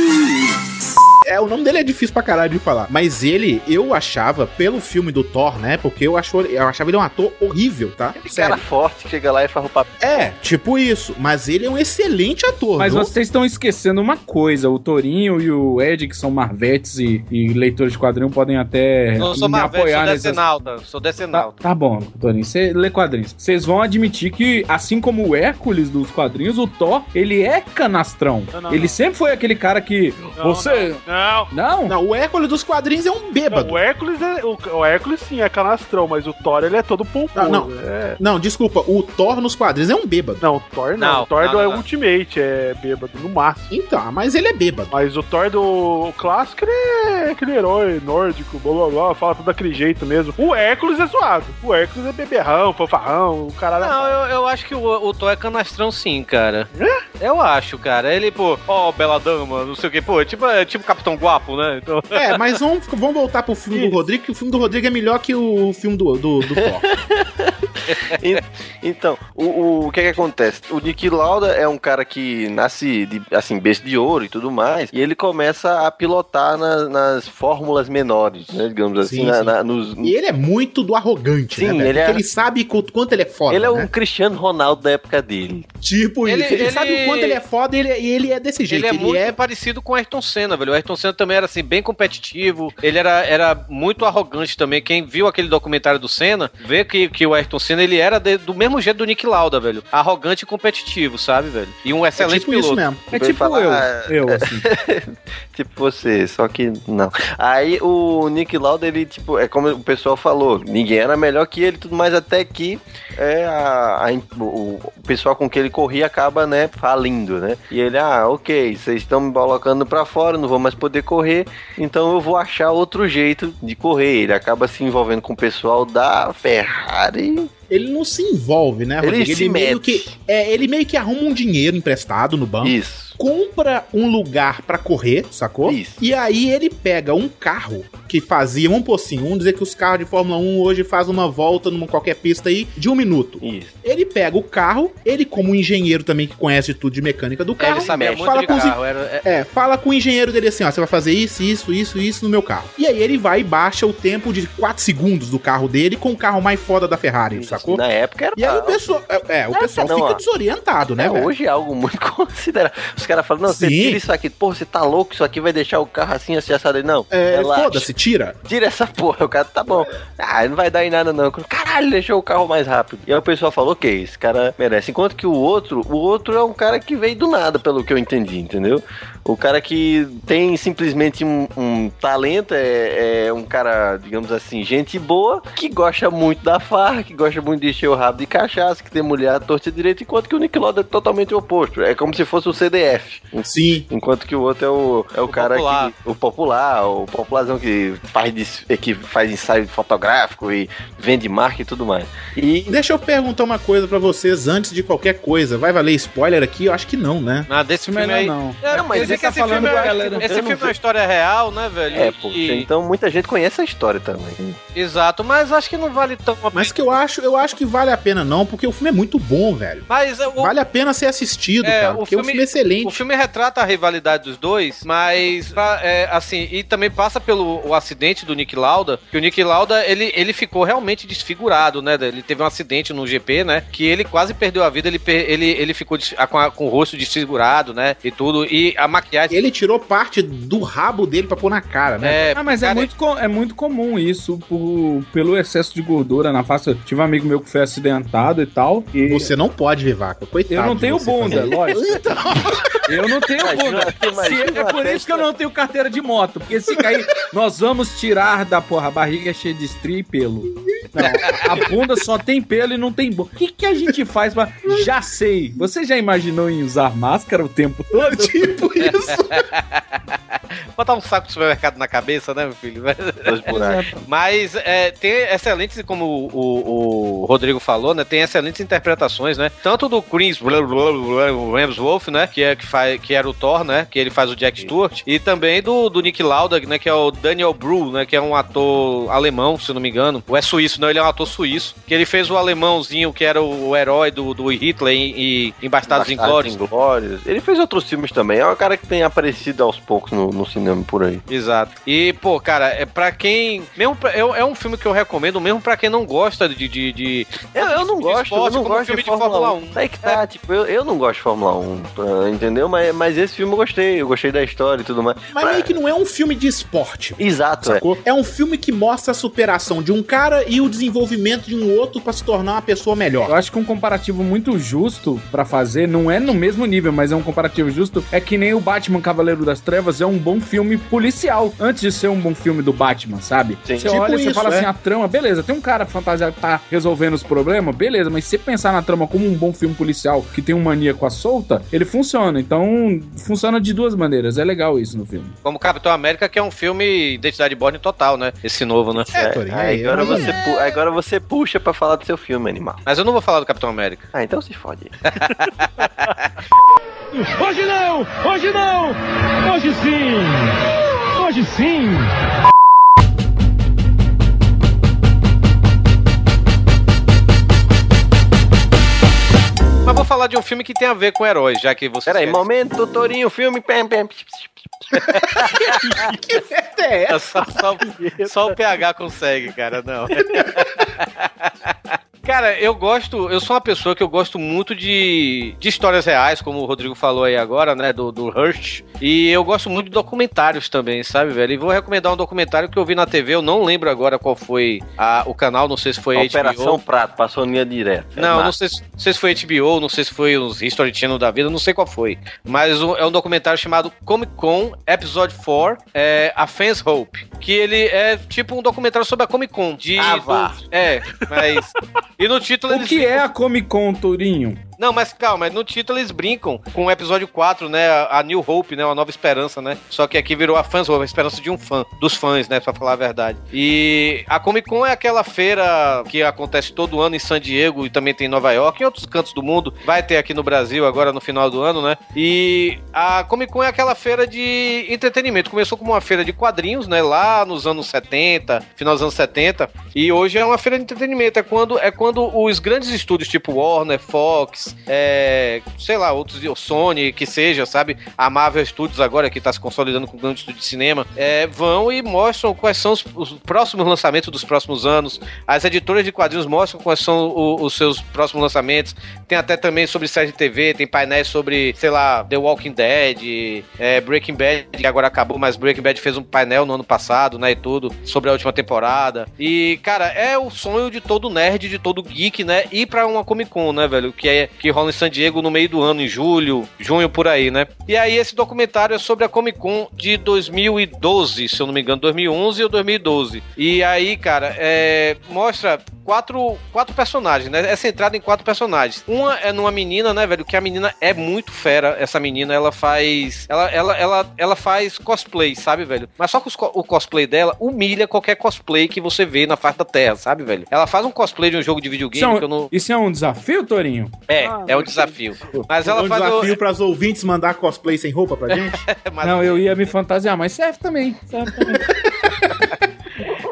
É, o nome dele é difícil pra caralho de falar. Mas ele, eu achava, pelo filme do Thor, né? Porque eu, achou, eu achava ele um ator horrível, tá? cara forte que chega lá e faz o papel. É, tipo isso. Mas ele é um excelente ator. Mas viu? vocês estão esquecendo uma coisa: o Torinho e o Ed, que são marvetes e, e leitores de quadrinho, podem até Não sou me Marvel, apoiar sou nessas. decenalta. Sou Tá, decenalta. tá bom, Torinho, você lê quadrinhos. Vocês vão admitir que, assim como o Hércules dos quadrinhos, o Thor, ele é canastrão. Não, não, ele não. sempre foi aquele cara que. Não, você. Não. Não? Não, o Hércules dos quadrinhos é um bêbado. Não, o Hércules é. O, o Hércules sim é canastrão, mas o Thor ele é todo pomposo. Não, não. É... Não, desculpa, o Thor nos quadrinhos é um bêbado. Não, o Thor não. Não, o Thor não, do não, é não. Ultimate, é bêbado, no máximo. Então, mas ele é bêbado. Mas o Thor do clássico, ele é aquele herói nórdico, blá blá blá, fala tudo daquele jeito mesmo. O Hércules é zoado. O Hércules é beberrão, fanfarrão, o caralho. Não, eu, eu acho que o, o Thor é canastrão sim, cara. Eu acho, cara. Ele, pô, ó, bela dama, não sei o que, pô, é tipo, é tipo Capitão Guapo, né? Então... É, mas vamos, vamos voltar pro filme do Rodrigo, que o filme do Rodrigo é melhor que o filme do, do, do Thor. Então, o, o, o que é que acontece? O Nick Lauda é um cara que nasce de, assim, berço de ouro e tudo mais, e ele começa a pilotar na- nas fórmulas menores, né, digamos assim, Sim, na- sim. na- nos... E ele é muito do arrogante, Sim, né? ele Porque é- ele sabe qu- quanto ele é foda. Ele é né? um Cristiano Ronaldo da época dele. Tipo Ele- isso. Ele, ele- sabe o quanto ele é foda e ele, e ele é desse jeito. Ele é muito parecido com o Ayrton Senna, velho. O Ayrton Senna também era assim, bem competitivo. Ele era, era muito arrogante também. Quem viu aquele documentário do Senna, vê que, que o Ayrton Senna ele era de- do mesmo jeito do Nick Lauda, velho. Arrogante e competitivo, sabe, velho? E um excelente tipo piloto. isso mesmo. É tipo falar, eu. ah, Eu, assim. tipo você, só que não. Aí o Nick Lauda, ele, tipo, é como o pessoal falou, ninguém era melhor que ele tudo mais, até que é, a, a- o, o pessoal com que ele corria acaba, né, falindo, né? E ele, ah, ok, vocês estão me colocando pra fora, não vou mais poder correr, então eu vou achar outro jeito de correr. Ele acaba se envolvendo com o pessoal da Ferrari. Ele não se envolve, né, Ele Rodrigo? se meio mete. que. É, ele meio que arruma um dinheiro emprestado no banco. Isso. Compra um lugar pra correr, sacou? Isso. E aí ele pega um carro que fazia, vamos pôr assim, vamos dizer que os carros de Fórmula 1 hoje fazem uma volta numa qualquer pista aí de um minuto. Isso. Ele pega o carro, ele como um engenheiro também que conhece tudo de mecânica do É, carro, ele sabia mexe. muito fala com os- carro. Era, é- É, fala com o engenheiro dele assim, ó, você vai fazer isso, isso, isso, isso no meu carro. E aí ele vai e baixa o tempo de 4 segundos do carro dele com o carro mais foda da Ferrari, sacou? Na época era. E aí o pessoal, é, é, o pessoal não, fica ó. desorientado, né, É, velho? hoje é algo muito considerável. Os caras falam, não, você Sim. tira isso aqui. Pô, você tá louco? Isso aqui vai deixar o carro assim, assim, assado. Não, É, relaxa. foda-se, tira. Tira essa porra. O cara, tá bom. Ah, não vai dar em nada não. Caralho, deixou o carro mais rápido. E aí o pessoal falou, ok, esse cara merece. Enquanto que o outro, o outro é um cara que veio do nada, pelo que eu entendi, entendeu? O cara que tem simplesmente um, um talento, é, é um cara, digamos assim, gente boa, que gosta muito da farra, que gosta muito de encher o rabo de cachaça, que tem mulher à torta e direita, enquanto que o Nick Lauda é totalmente o oposto. É como se fosse o CDF. Sim. Enquanto que o outro é o, é o, cara popular. que. O popular, o popularzão que faz, que faz ensaio fotográfico e vende marca e tudo mais. E. Deixa eu perguntar uma coisa pra vocês antes de qualquer coisa. Vai valer spoiler aqui? Eu acho que não, né? Ah, desse filme aí. não. É, Não, mas que tá esse falando filme, pra é, galera. esse filme é vi. uma história real, né, velho? É, pô, E- então muita gente conhece a história também. Exato, mas acho que não vale tão. Mas que eu acho, eu acho que vale a pena não, porque o filme é muito bom, velho. Mas é, o, Vale a pena ser assistido, É, cara, o porque o filme- filme é excelente. O filme retrata a rivalidade dos dois, mas pra- é, assim, e também passa pelo o acidente do Nick Lauda, que o Nick Lauda, ele, ele ficou realmente desfigurado, né? Ele teve um acidente no GP, né? Que ele quase perdeu a vida, ele, ele, ele ficou com, a- com o rosto desfigurado, né? E tudo, e a maquiagem... Ele tirou parte do rabo dele pra pôr na cara, né? É, Ah, mas é cara, muito, co- é muito comum isso por, pelo excesso de gordura na face. Eu tive um amigo meu que foi acidentado e tal. E Você não pode, Vivaco. Coitado. eu não tenho bunda, fazer lógico. Eu não tenho Imagina- bunda. imagina Se- é por isso que eu não tenho carteira de moto. Porque se cair, nós vamos tirar da porra a barriga cheia de estria e pelo. Não, a bunda só tem pelo e não tem bunda. O que, que a gente faz pra. Já sei. Você já imaginou em usar máscara o tempo todo? tipo isso. yes. Botar um saco de supermercado na cabeça, né, meu filho? Mas é, tem excelentes, como o, o- o Rodrigo falou, né? Tem excelentes interpretações, né? Tanto do Chris Hemsworth, né? Que, é, que, faz, que era o Thor, né? Que ele faz o Jack Stewart. E também do, do Nick Lauda, né? Que é o Daniel Bru, né? Que é um ator alemão, se eu não me engano. Ou é suíço, não, ele é um ator suíço. Que ele fez o alemãozinho, que era o, o herói do, do Hitler em, em, em Bastardos Inglórios. Inglórios. Ele fez outros filmes também. É um cara que tem aparecido aos poucos no, no cinema por aí. Exato. E, pô, cara, é pra quem. Mesmo pra- é, é um filme que eu recomendo, mesmo pra quem não gosta de. de, de- Eu, eu não de gosto, esporte, eu não gosto filme de Fórmula 1. Aí que tá, tipo, eu, eu não gosto de Fórmula 1, tá, entendeu? Mas, mas esse filme eu gostei, eu gostei da história e tudo mais. Mas meio que não é um filme de esporte. Exato, é. Sacou? É um filme que mostra a superação de um cara e o desenvolvimento de um outro pra se tornar uma pessoa melhor. Eu acho que um comparativo muito justo pra fazer, não é no mesmo nível, mas é um comparativo justo, é que nem o Batman Cavaleiro das Trevas é um bom filme policial, antes de ser um bom filme do Batman, sabe? Sim. Você Tipo olha e você isso, fala é. assim, a trama, beleza, tem um cara fantasiado que tá resolvendo os problemas, beleza, mas se você pensar na trama como um bom filme policial que tem um maníaco à solta, ele funciona. Então, funciona de duas maneiras. É legal isso no filme. Como Capitão América, que é um filme Identidade Borne total, né? Esse novo, né? É, Torinho, Aí é, agora, é, você, é. pu- agora você puxa pra falar do seu filme, animal. Mas eu não vou falar do Capitão América. Ah, então se fode. Hoje não! Hoje não! Hoje sim! Hoje sim! Mas vou falar de um filme que tem a ver com heróis, já que você. Peraí, momento, Torinho, filme. Pem, pem. É, Só, só- só o PH consegue, cara, não. Cara, eu gosto, eu sou uma pessoa que eu gosto muito de, de histórias reais, como o Rodrigo falou aí agora, né, do, do Hearst. E eu gosto muito de documentários também, sabe, velho? E vou recomendar um documentário que eu vi na TV, eu não lembro agora qual foi a- o canal, não sei se foi Operação HBO. Prato, passou linha direta. É Não, massa. não sei, se- não sei se foi HBO, não sei se foi os History Channel da vida, não sei qual foi. Mas é um documentário chamado Comic Con Episode 4, é, A Fans Hope. Que ele é tipo um documentário sobre a Comic Con. De, Ah, vá. do- é, mas. E no título O que é a Comic Con, Tourinho? Não, mas calma, no título eles brincam com o episódio 4, né? A New Hope, né? Uma nova esperança, né? Só que aqui virou a Hope, a esperança de um fã, dos fãs, né? Pra falar a verdade. E a Comic Con é aquela feira que acontece todo ano em San Diego e também tem em Nova York e em outros cantos do mundo. Vai ter aqui no Brasil agora no final do ano, né? E a Comic Con é aquela feira de entretenimento. Começou como uma feira de quadrinhos, né? Lá nos anos 70, final dos anos 70. E hoje é uma feira de entretenimento. É quando, é quando os grandes estúdios, tipo Warner, Fox, é, sei lá, outros, Sony, que seja, sabe? A Marvel Studios agora, que tá se consolidando com um grande estúdio de cinema, é, vão e mostram quais são os, os próximos lançamentos dos próximos anos. As editoras de quadrinhos mostram quais são o- os seus próximos lançamentos. Tem até também sobre série de TV, tem painéis sobre, sei lá, The Walking Dead, é, Breaking Bad, que agora acabou, mas Breaking Bad fez um painel no ano passado, né, e tudo, sobre a última temporada. E, cara, é o sonho de todo nerd, de todo geek, né, ir pra uma Comic Con, né, velho, que é que rola em San Diego no meio do ano, em julho, junho, por aí, né. E aí esse documentário é sobre a Comic Con de 2012, se eu não me engano, 2011 ou 2012. E aí, cara, é, mostra quatro, quatro personagens, né? É centrado em quatro personagens. Uma é numa menina, né, velho? Que a menina é muito fera. Essa menina, ela faz. Ela, ela, ela, ela faz cosplay, sabe, velho? Mas só que os o cosplay dela humilha qualquer cosplay que você vê na face da Terra, sabe, velho? Ela faz um cosplay de um jogo de videogame Isso é, um, que eu não. isso é um desafio, Tourinho? É, Ah, é um desafio. Mas ela um faz. o- desafio pras ouvintes mandar cosplay sem roupa pra gente? Não, eu ia me fantasiar, mas serve também. Serve também.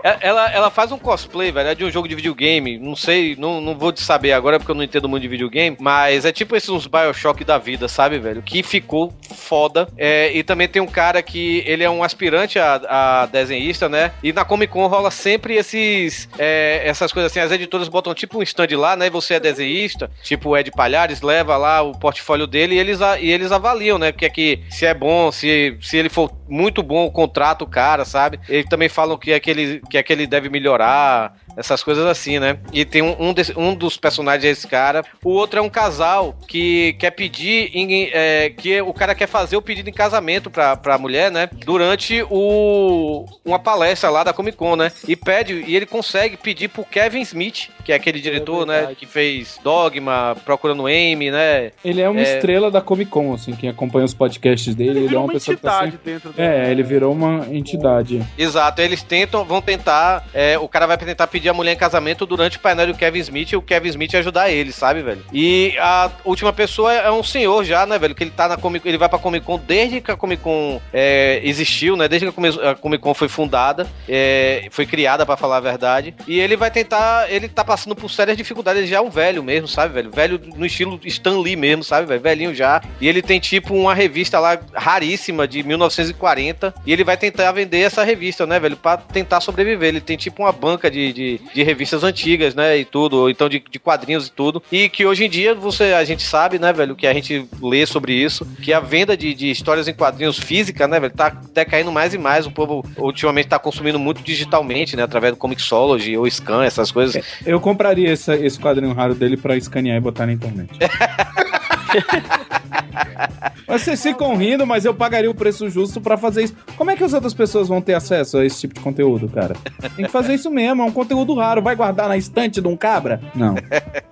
É- Ela, ela faz um cosplay, velho, é de um jogo de videogame. Não sei, não, não vou te saber agora porque eu não entendo muito de videogame. Mas é tipo esses uns Bioshock da vida, sabe, velho? Que ficou foda. É, e também tem um cara que ele é um aspirante a, a desenhista, né? E na Comic Con rola sempre esses. é, essas coisas assim. As editoras botam tipo um stand lá, né? E você é desenhista, tipo Ed Palhares, leva lá o portfólio dele e eles, e eles avaliam, né? Porque aqui, se é bom, se, se ele for muito bom, contrata o cara, sabe? Eles também falam que é que ele, que é que ele deve melhorar essas coisas assim, né? E tem um, um, desse- um dos personagens é esse cara, o outro é um casal que quer pedir, em- é, que o cara quer fazer o pedido em casamento pra, pra mulher, né? Durante o, uma palestra lá da Comic Con, né? E pede, e ele consegue pedir pro Kevin Smith, que é aquele diretor, né? Que fez Dogma, Procurando Amy, né? Ele é uma É. estrela da Comic Con, assim, quem acompanha os podcasts dele, ele, é virou uma uma pessoa que tá entidade sempre... dentro da- É, ele virou uma entidade. Exato, eles tentam, vão tentar. é, o cara vai tentar pedir a mulher em casamento durante o painel do Kevin Smith e o Kevin Smith ajudar ele, sabe, velho? E a última pessoa é um senhor já, né, velho? Que ele tá na Comic ele vai pra Comic Con desde que a Comic Con é, existiu, né? Desde que a Comi- a Comic Con foi fundada, é, foi criada, pra falar a verdade. E ele vai tentar. Ele tá passando por sérias dificuldades, ele já é um velho mesmo, sabe, velho? Velho no estilo Stan Lee mesmo, sabe, velho? Velhinho já. E ele tem tipo uma revista lá raríssima de 1940. E ele vai tentar vender essa revista, né, velho? Pra tentar sobreviver. Ele tem tipo uma banca de, de, de revistas antigas, né? E tudo, ou então de, de quadrinhos e tudo. E que hoje em dia você, a gente sabe, né, velho? Que a gente lê sobre isso. Que a venda de, de histórias em quadrinhos física, né, velho? Tá decaindo mais e mais. O povo ultimamente tá consumindo muito digitalmente, né? Através do Comixology ou Scan, essas coisas. Eu compraria esse, esse quadrinho raro dele pra escanear e botar na internet. Vocês ficam rindo, mas eu pagaria o preço justo pra fazer isso. Como é que as outras pessoas vão ter acesso a esse tipo de conteúdo, cara? Tem que fazer isso mesmo, é um conteúdo raro. Vai guardar na estante de um cabra? Não.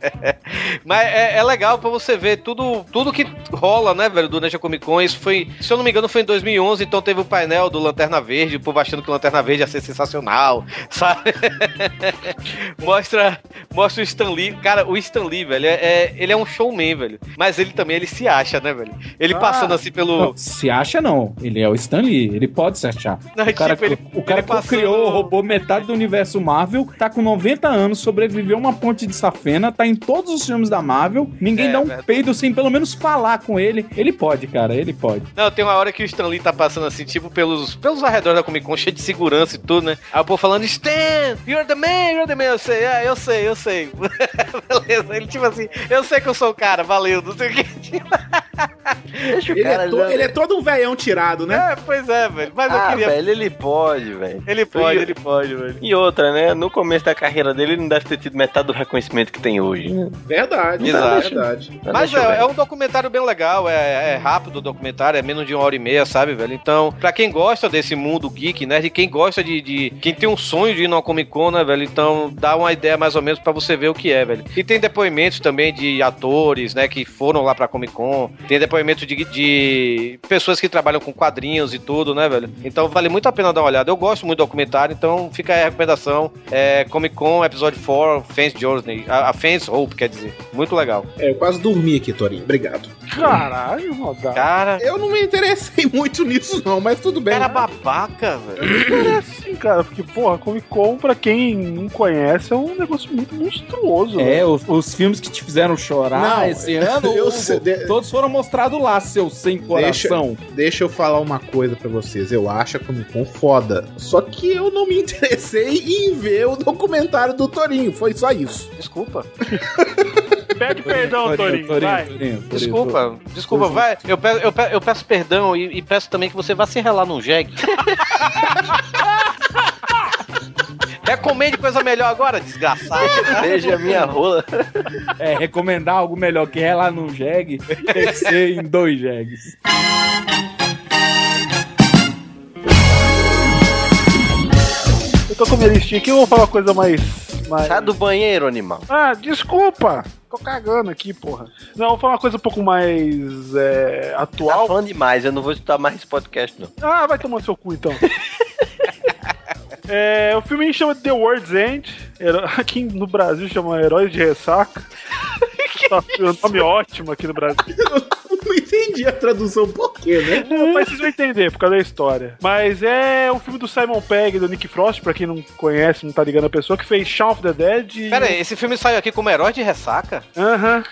Mas é, é legal pra você ver tudo, tudo que rola, né, velho, durante a Comic Con. Isso foi, se eu não me engano, foi em 2011, então teve o painel do Lanterna Verde, o povo achando que o Lanterna Verde ia ser sensacional, sabe? mostra, mostra o Stan Lee. Cara, o Stan Lee, velho, é, é- ele é um showman, velho. Mas ele também, ele se acha, né, velho? Ele passando assim pelo... Não, se acha não. Ele é o Stan Lee, ele pode se achar. Não, o cara, tipo, ele- o cara ele passando- criou, roubou metade do universo Marvel, tá com 90 anos, sobreviveu a uma ponte de safena, tá em todos os filmes da Marvel, ninguém É, dá um verdade. peido sem pelo menos falar com ele. Ele pode, cara, ele pode. Não, tem uma hora que o Stan Lee tá passando assim, tipo, pelos, pelos arredores da Comic Con, cheio de segurança e tudo, né? Aí o povo falando, Stan, you're the man, you're the man. Eu sei, é, eu sei, eu sei. Beleza, ele tipo assim, eu sei que eu sou o cara, valeu, não sei o que. Deixa o Ele cara é, to- ele é todo um velhão tirado, né? É, pois é, velho. Mas eu Ah, queria. velho, ele pode, velho. Ele pode, ele pode, velho. E outra, né? No começo da carreira dele, ele não deve ter tido metade do reconhecimento que tem hoje. Verdade, Exato. verdade. Mas eu é, é um documentário bem legal, é, é rápido o documentário, é menos de uma hora e meia, sabe, velho? Então, pra quem gosta desse mundo geek, né? De quem gosta de, de- Quem tem um sonho de ir numa Comic Con, né, velho? Então, dá uma ideia mais ou menos pra você ver o que é, velho. E tem depoimentos também de atores, né? Que foram lá pra Comic Con. Tem depoimento de, de pessoas que trabalham com quadrinhos e tudo, né, velho? Então, vale muito a pena dar uma olhada. Eu gosto muito do documentário, então fica aí a recomendação. É Comic Con Episode 4, Fans Journey. A, a Fans Hope, quer dizer. Muito legal. É, eu quase dormi aqui, Torinho. Obrigado. Caralho, Rodar. Cara, Eu não me interessei muito nisso, não, mas tudo bem. era babaca, velho. Parece sim, cara, porque, porra, Comic Con, pra quem não conhece, é um negócio muito monstruoso. É, velho. os, os filmes que te fizeram chorar Não, esse ano, eu sei, de- todos foram mostrados lá, seu sem coração. Deixa eu falar uma coisa pra vocês. Eu acho a Comic Con foda. Só que eu não me interessei em ver o documentário do Torinho. Foi só isso. Desculpa. Pede perdão, Torinho, vai. Torinho, Torinho, Desculpa, desculpa, vai. Eu peço, eu peço, eu peço perdão e, e peço também que você vá se relar num jegue. Recomende coisa melhor agora, desgraçado. Veja a minha rola. É, recomendar algo melhor que relar num jegue, tem que ser em dois jegues. Eu tô com minha listinha aqui, eu vou falar uma coisa mais. mais... Sai do banheiro, animal. Ah, desculpa! Tô cagando aqui, porra. Não, vou falar uma coisa um pouco mais é, Tá atual. falando demais, eu não vou escutar mais esse podcast, não. Ah, vai tomar seu cu então. É, o filme chama The World's End. Aqui no Brasil chama Heróis de Ressaca. Tá, um nome ótimo aqui no Brasil. Não entendi a tradução por quê, né? Não, mas vocês vão entender por causa da história. Mas é um filme do Simon Pegg e do Nick Frost, pra quem não conhece, não tá ligando a pessoa, que fez Shaun of the Dead. e- Pera aí, esse filme saiu aqui como herói de ressaca? Aham.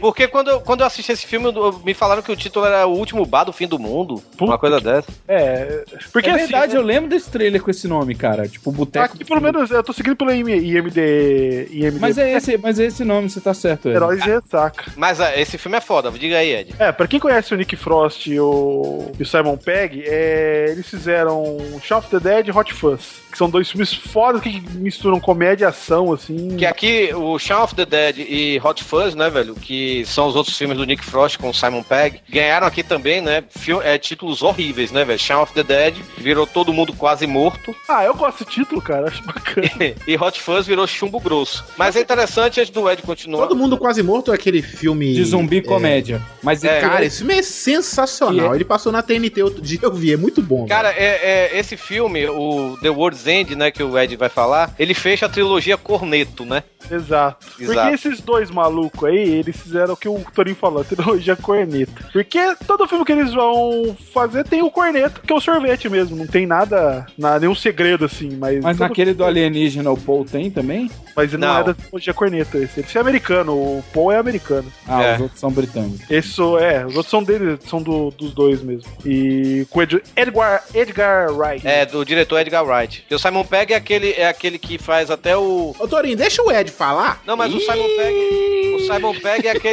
Porque quando eu, quando eu assisti esse filme, eu- me falaram que o título era O Último Bar do Fim do Mundo. uma coisa dessa. É, porque é assim, verdade, eu lembro desse trailer com esse nome, cara. Tipo, Boteco. Aqui, pelo menos, eu tô seguindo pelo IM- IMD. IMD Mas é esse, mas é esse nome, você tá certo. Ed. Heróis e Ressaca. Mas ah, esse filme é foda, diga aí, Ed. É, pra quem conhece o Nick Frost e o, e o Simon Pegg, é, eles fizeram Shaun of the Dead e Hot Fuzz, que são dois filmes fodas que misturam comédia e ação, assim. Que aqui, o Shaun of the Dead e Hot Fuzz, né, velho? Que são os outros filmes do Nick Frost com o Simon Pegg. Ganharam aqui também, né? fil- é, títulos horríveis, né, velho? Shaun of the Dead virou todo mundo quase morto. Ah, eu gosto desse título, cara, acho bacana. e Hot Fuzz virou chumbo grosso. Mas é interessante, antes do Ed continuar. Todo Mundo Quase Morto é aquele filme... De zumbi comédia. Mas É, é, cara, esse filme é sensacional. E é- Ele passou na TNT outro dia, eu vi, é muito bom. Cara, é, é, esse filme, o The World's End, né, que o Ed vai falar, ele fecha a trilogia Corneto, né? Exato. Exato. Porque esses dois malucos aí, eles fizeram o que o Torinho falou, a trilogia corneta. Porque todo filme que eles vão fazer tem o corneto, que é o sorvete mesmo. Não tem nada, nada nenhum segredo assim. Mas, Mas naquele do alienígena, o Paul tem também? Mas não, Não. é da trilogia corneta esse. Esse é americano, o Paul é americano. Ah, É. os outros são britânicos. Esse sou- é, os outros são dele, são do- dos dois mesmo. E com Ed- Edgar, Edgar Wright. É, do diretor Edgar Wright. E o Simon Pegg é aquele, é aquele que faz até o. Ô, Torinho, deixa o Ed falar. Não, mas o Simon Pegg. O Simon Pegg é aquele.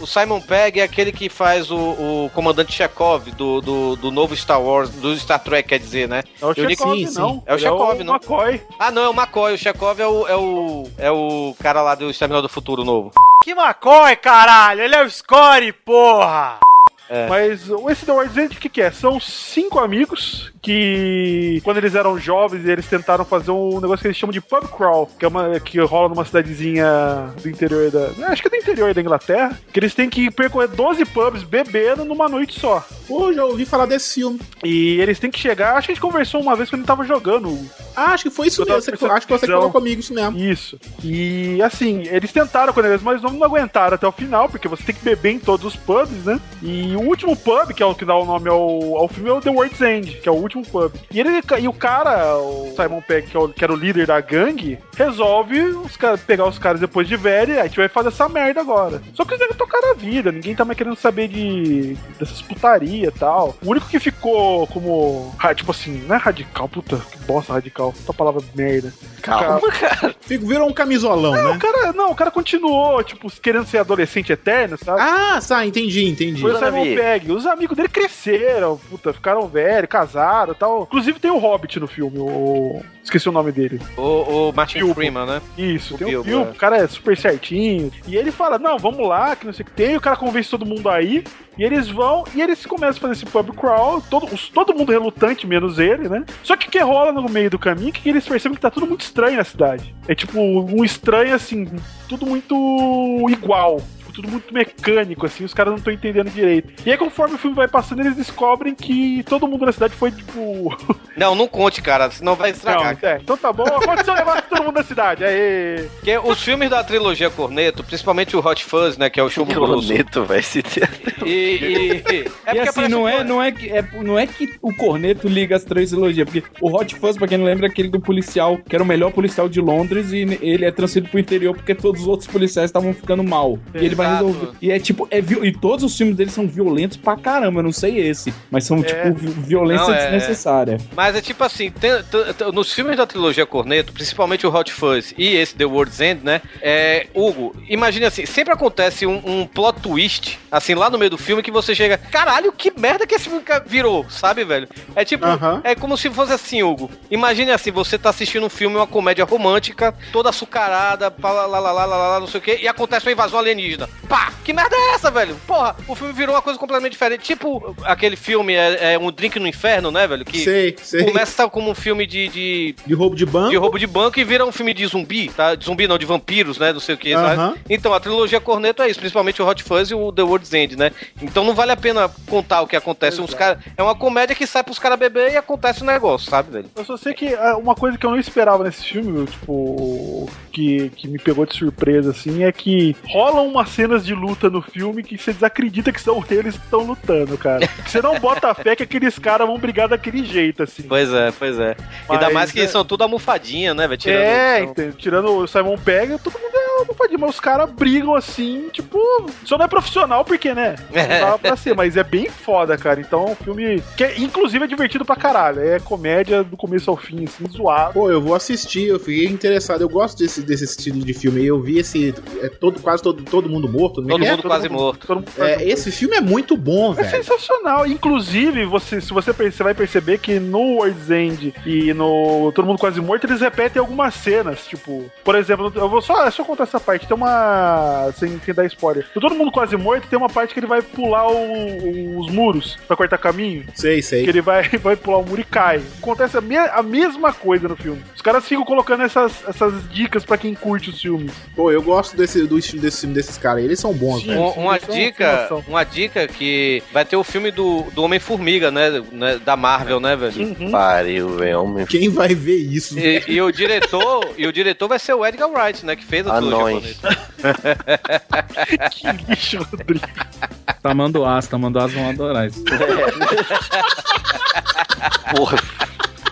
O Simon Pegg é aquele que faz o, o comandante Chekhov do, do, do novo Star Wars, do Star Trek, quer dizer, né? É o o Chekhov, sim, sim. não. É o Ele Chekhov, não? McCoy. Ah, não, é o McCoy. O Chekhov é o, é o. É o cara lá do Exterminador do Futuro novo. Que McCoy, caralho! Ele é o Score, porra! É. Mas o esse The End, o que, que é? São cinco amigos que, quando eles eram jovens, eles tentaram fazer um negócio que eles chamam de pub crawl, que, é uma, que rola numa cidadezinha do interior da. Acho que é do interior da Inglaterra. Que eles têm que percorrer 12 pubs bebendo numa noite só. Pô, já ouvi falar desse filme. E eles têm que chegar. Acho que a gente conversou uma vez quando tava jogando. Ah, acho que foi isso mesmo. Você, acho que você falou comigo isso mesmo. Isso. E assim, eles tentaram quando eles mas não aguentaram até o final, porque você tem que beber em todos os pubs, né? E o último pub, que é o que dá o nome ao, ao filme, é o The World's End, que é o último pub. E, ele, e o cara, o Simon Pegg, que, é o- que era o líder da gangue, resolve os caras, pegar os caras depois de velho e a gente vai fazer essa merda agora. Só que eles devem tocar a vida, ninguém tá mais querendo saber de dessas putaria e tal. O único que ficou como, tipo assim, não é radical, puta, que bosta radical, puta palavra merda. Calma, cara. Fico, virou um camisolão, Não, né? o cara, não, o cara continuou, tipo, querendo ser adolescente eterno, sabe? Ah, tá, entendi, entendi. Foi o Simon. Pegg. Os amigos dele cresceram, puta, ficaram velhos, casaram e tal. Inclusive tem o Hobbit no filme, o... Esqueci o nome dele. O, o Martin Bilbo. Freeman, né? Isso, O tem Bilbo, o Bilbo, é. o cara é super certinho. E ele fala, não, vamos lá, que não sei o que tem. E o cara convence todo mundo aí. E eles vão, e eles começam a fazer esse pub crawl, todo, todo mundo relutante, menos ele, né? Só que o que rola no meio do caminho é que eles percebem que tá tudo muito estranho na cidade. É tipo, um estranho assim, tudo muito igual. Tudo muito mecânico, assim, os caras não estão entendendo direito. E aí, conforme o filme vai passando, eles descobrem que todo mundo na cidade foi, tipo. Não, não conte, cara, senão vai estragar. Não, é, então tá bom, aconteceu um negócio com todo mundo da cidade. Aê! Porque os filmes da trilogia Corneto, principalmente o Hot Fuzz, né, que é o chumbo grosso. Corneto, vai se ter. E, e- é e porque assim, não um é, não, é que, é, não é que o corneto liga as três trilogias, porque o Hot Fuzz, pra quem não lembra, é aquele do policial, que era o melhor policial de Londres, e ele é transferido pro interior porque todos os outros policiais estavam ficando mal. E ele vai Exato. resolver. E é tipo, é e todos os filmes dele são violentos pra caramba, eu não sei esse, mas são, tipo, vi- violência Não, é- desnecessária. Mas é tipo assim, tem- tem- tem- nos filmes da trilogia Corneto, principalmente o Hot Fuzz e esse The World's End, né? É, Hugo, imagine assim, sempre acontece um, um plot twist, assim, lá no meio do filme, que você chega, caralho, que merda que esse filme virou, sabe, velho? É tipo, Aham. é como se fosse assim, Hugo. Imagine assim, você tá assistindo um filme, uma comédia romântica, toda açucarada, lá, lá, lá, lá, lá, lá, não sei o quê, e acontece uma invasão alienígena. Pá, que merda é essa, velho? Porra, o filme virou uma coisa completamente diferente. Tipo, aquele filme é, é Um Drink no Inferno, né, velho? Que Sei, sei. começa como um filme de, de, De roubo de banco. de roubo de banco e vira um filme de zumbi, tá? De zumbi não, de vampiros, né? Não sei o que, sabe? Aham. Então, a trilogia Corneto é isso, principalmente o Hot Fuzz e o The World's End, né? Então não vale a pena contar o que acontece. Uns cara, é uma comédia que sai pros caras beber e acontece um negócio, sabe, velho? Eu só sei que ah, uma coisa que eu não esperava nesse filme, tipo, que, que me pegou de surpresa, assim, é que rolam umas cenas de luta no filme que você desacredita que são eles que estão lutando, cara. Você não bota fé que aqueles caras vão brigar daquele jeito, assim. Pois é, pois é. Ainda Mas, mais que é- são tudo almofadinha, né, velho? Tirando- é, entende? tirando o Simon Pegg, todo mundo é não pode, mas os caras brigam assim, tipo, só não é profissional porque, né? Não dava pra ser, mas é bem foda, cara. Então é um filme que, é, inclusive, é divertido pra caralho. É comédia do começo ao fim, assim, zoado. Pô, eu vou assistir, eu fiquei interessado. Eu gosto desse, desse estilo de filme aí. Eu vi esse. É todo, quase todo, todo mundo morto. é Todo é? mundo quase morto. Todo mundo quase É, morto. esse filme é muito bom, É velho. sensacional. Inclusive, você, se você, você vai perceber que no World's End e no Todo Mundo Quase Morto, eles repetem algumas cenas. Tipo, por exemplo, eu vou só, é só contar essa parte. Tem uma. Sem, sem dar spoiler. No Todo Mundo Quase Morto tem uma parte que ele vai pular o- os muros pra cortar caminho. Sei, sei. Que ele vai, vai pular o muro e cai. Acontece a, me- a mesma coisa no filme. Os caras ficam colocando essas, essas dicas pra quem curte os filmes. Pô, eu gosto desse, do estilo desse filme desses caras. Eles são bons, Sim. velho. Um- uma é dica, uma dica que vai ter o filme do, do Homem-Formiga, né, né, Da Marvel, né, velho? Uhum. Pariu, velho. homem. Quem vai ver isso? E, e o diretor, e o diretor vai ser o Edgar Wright, né, que fez a trilogia Anões. japonesa. Que lixo, Rodrigo. Tamanduás, Tamanduás vão adorar isso. Porra.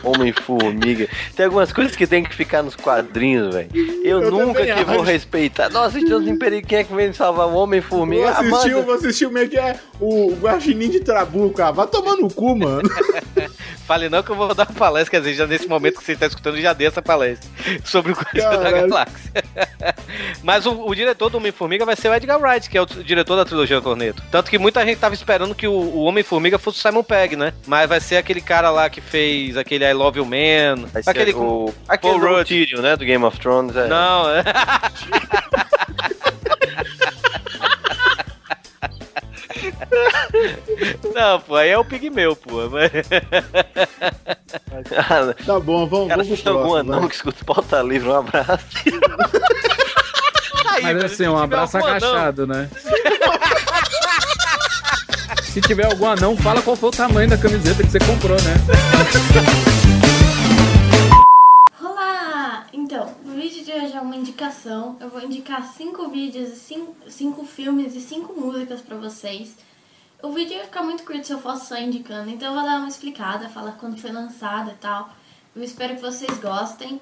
Homem-formiga. Tem algumas coisas que tem que ficar nos quadrinhos, velho. Eu, Eu nunca que vou acho. respeitar. Nossa, estamos em perigo. Quem é que vem salvar o Vou Homem-Formiga? assistir, Amanda. vou assistir é que é o Guaxinim de Trabuco, ah, Vai tomar no cu, mano. Fale não que eu vou dar uma palestra, quer dizer, já nesse momento que você está escutando, já dei essa palestra sobre o Coisa da. Galáxia. Mas o, o diretor do Homem-Formiga vai ser o Edgar Wright, que é o diretor da trilogia Corneto. Tanto que muita gente tava esperando que o, o Homem-Formiga fosse o Simon Pegg, né? Mas vai ser aquele cara lá que fez aquele I Love You Man. Vai ser aquele o, aquele Paul do Rudd. Tyrion, né? Do Game of Thrones. É. Não, é. Não, pô, aí é o Pigmeu, pô. Mas- Tá bom, vamos, Cara, vamos pro tem algum próximo. anão que escuta pauta livre, um abraço. Aí, Mas assim, um abraço algum anão- agachado, né? Se tiver algum anão, fala qual foi o tamanho da camiseta que você comprou, né? Então, o vídeo de hoje é uma indicação. Eu vou indicar cinco vídeos, cinco, cinco filmes e cinco músicas pra vocês. O vídeo ia ficar muito curto se eu fosse só indicando, então eu vou dar uma explicada, falar quando foi lançado e tal. Eu espero que vocês gostem.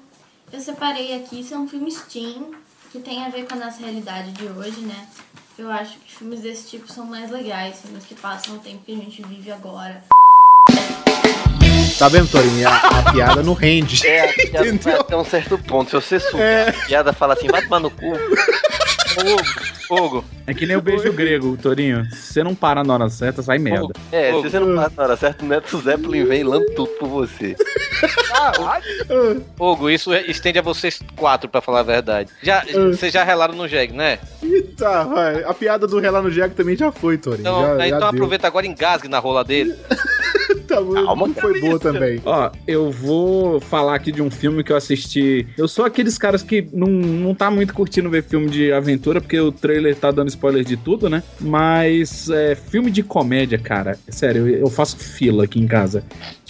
Eu separei aqui, isso é um filme Steam, que tem a ver com a nossa realidade de hoje, né? Eu acho que filmes desse tipo são mais legais, filmes que passam o tempo que a gente vive agora. Tá vendo, Torinho? A, a piada não rende. É, a piada vai Entendeu? até um certo ponto. Se você subir É. a piada fala assim, vai tomar no cu. Fogo. É que nem o beijo grego, Torinho. Se você não para na hora certa, sai merda. É, Fogo. se você não passa na hora certa, o Neto Zeppelin vem e lambe tudo por você. Fogo, isso é- estende a vocês quatro, pra falar a verdade. Já, vocês já relaram no Jeg, né? Tá, vai. A piada do Relar no Jack também já foi, Torinho. Então, já, né, já então deu. aproveita agora e engasgue na rola dele. Calma, não foi boa também. Ó, eu vou falar aqui de um filme que eu assisti. Eu sou aqueles caras que não, não tá muito curtindo ver filme de aventura, porque o trailer tá dando spoiler de tudo, né? Mas é, filme de comédia, cara, sério, eu, eu faço fila aqui em casa.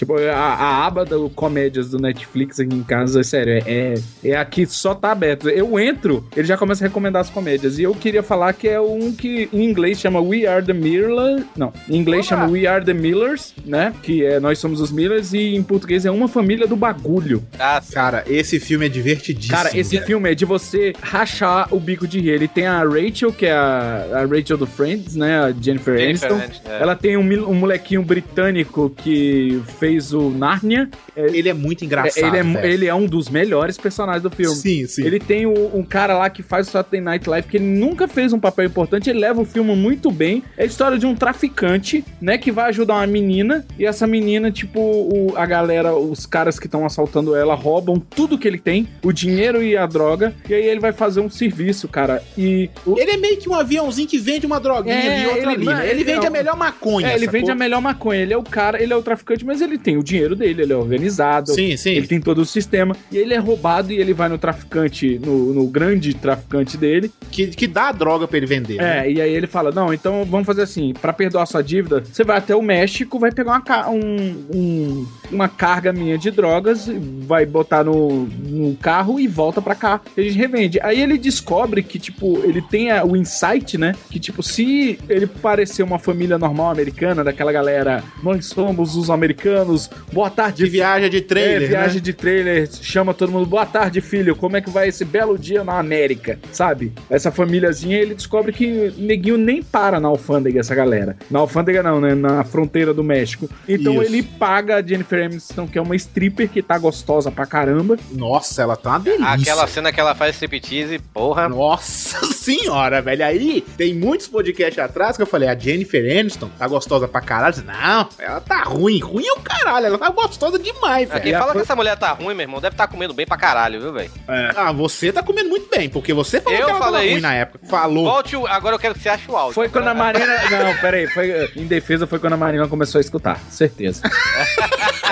Tipo, a, a aba do comédias do Netflix aqui em casa, é sério, é, é, é aqui só tá aberto. Eu entro, ele já começa a recomendar as comédias. E eu queria falar que é um que em inglês chama We Are the Miller. Não, em inglês chama We Are the Millers, né? Que é Nós Somos os Millers, e em português é Uma Família do Bagulho. Ah, Cara, esse filme é divertidíssimo. Cara, esse velho. filme é de você rachar o bico de rir. Ele tem a Rachel, que é a, a Rachel do Friends, né? A Jennifer, Jennifer Aniston. Aniston, é. Ela tem um, um molequinho britânico que fez o Narnia. Ele é muito engraçado. ele, é, velho. ele é um dos melhores personagens do filme. Sim, sim. Ele tem o- um cara lá que faz o Saturday Night Live, que ele nunca fez um papel importante, ele leva o filme muito bem. É a história de um traficante, né, que vai ajudar uma menina, e essa menina, tipo, o- a galera, os caras que estão assaltando ela, roubam tudo que ele tem, o dinheiro e a droga, e aí ele vai fazer um serviço, cara. E o- Ele é meio que um aviãozinho que vende uma droguinha É, e outra ele- ali. né? Ele, ele vende não- a melhor maconha. É, ele sacou? vende a melhor maconha. Ele é o cara, ele é o traficante, mas ele tem o dinheiro dele, ele é organizado. Sim, sim. Ele tem todo o sistema. E ele é roubado e ele vai no traficante, no, no grande traficante dele. Que, que dá a droga pra ele vender. né? É, e aí ele fala: Não, então vamos fazer assim: pra perdoar sua dívida, você vai até o México, vai pegar uma, um- um- uma carga minha de drogas, vai botar no, no carro e volta pra cá. E a gente revende. Aí ele descobre que, tipo, ele tem a- o insight, né? Que, tipo, se ele parecer uma família normal americana, daquela galera, nós somos os americanos, anos, boa tarde. De viagem de trailer, É, viagem né? de trailer, chama todo mundo, boa tarde, filho, como é que vai esse belo dia na América, sabe? Essa famíliazinha, ele descobre que neguinho nem para na alfândega, essa galera. Na alfândega não, né? Na fronteira do México. Então Isso. ele paga a Jennifer Aniston, que é uma stripper que tá gostosa pra caramba. Nossa, ela tá uma delícia. Aquela cena que ela faz striptease, porra. Nossa senhora, velho. Aí tem muitos podcasts atrás que eu falei, a Jennifer Aniston tá gostosa pra caralho. Não, ela tá ruim. Ruim é o caralho. Ela tá gostosa demais, Ah, Quem velho. fala que essa mulher tá ruim, meu irmão, deve estar comendo bem pra caralho, viu, velho? Ah, você tá comendo muito bem, porque você falou Eu que ela tava falei ruim isso? na época. Falou. Volte, o- agora eu quero que você ache o áudio. Foi quando a Marina. Não, peraí, foi, em defesa foi quando a Marina começou a escutar, certeza.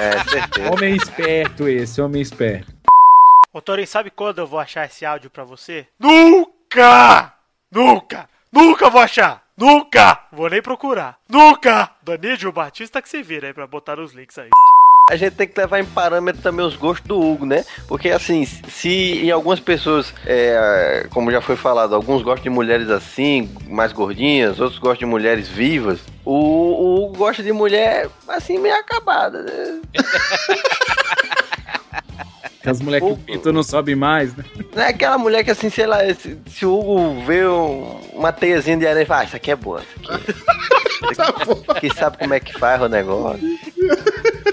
É, certeza. Homem esperto esse, homem esperto. Ô, Torin, sabe quando eu vou achar esse áudio pra você? Nunca! Nunca! Nunca vou achar! Nunca! Vou nem procurar. Nunca! Danídio Batista que se vira aí pra botar os links aí. A gente tem que levar em parâmetro também os gostos do Hugo, né? Porque assim, se em algumas pessoas, é, como já foi falado, alguns gostam de mulheres assim, mais gordinhas, outros gostam de mulheres vivas. O, o Hugo gosta de mulher assim, meio acabada, né? Que as mulheres que o pinto não sobe mais, né? Não é aquela mulher que assim, sei lá, se, se o Hugo vê um- uma teiazinha de areia e fala, ah, isso aqui é boa, isso aqui. Isso aqui sabe como é que faz o negócio.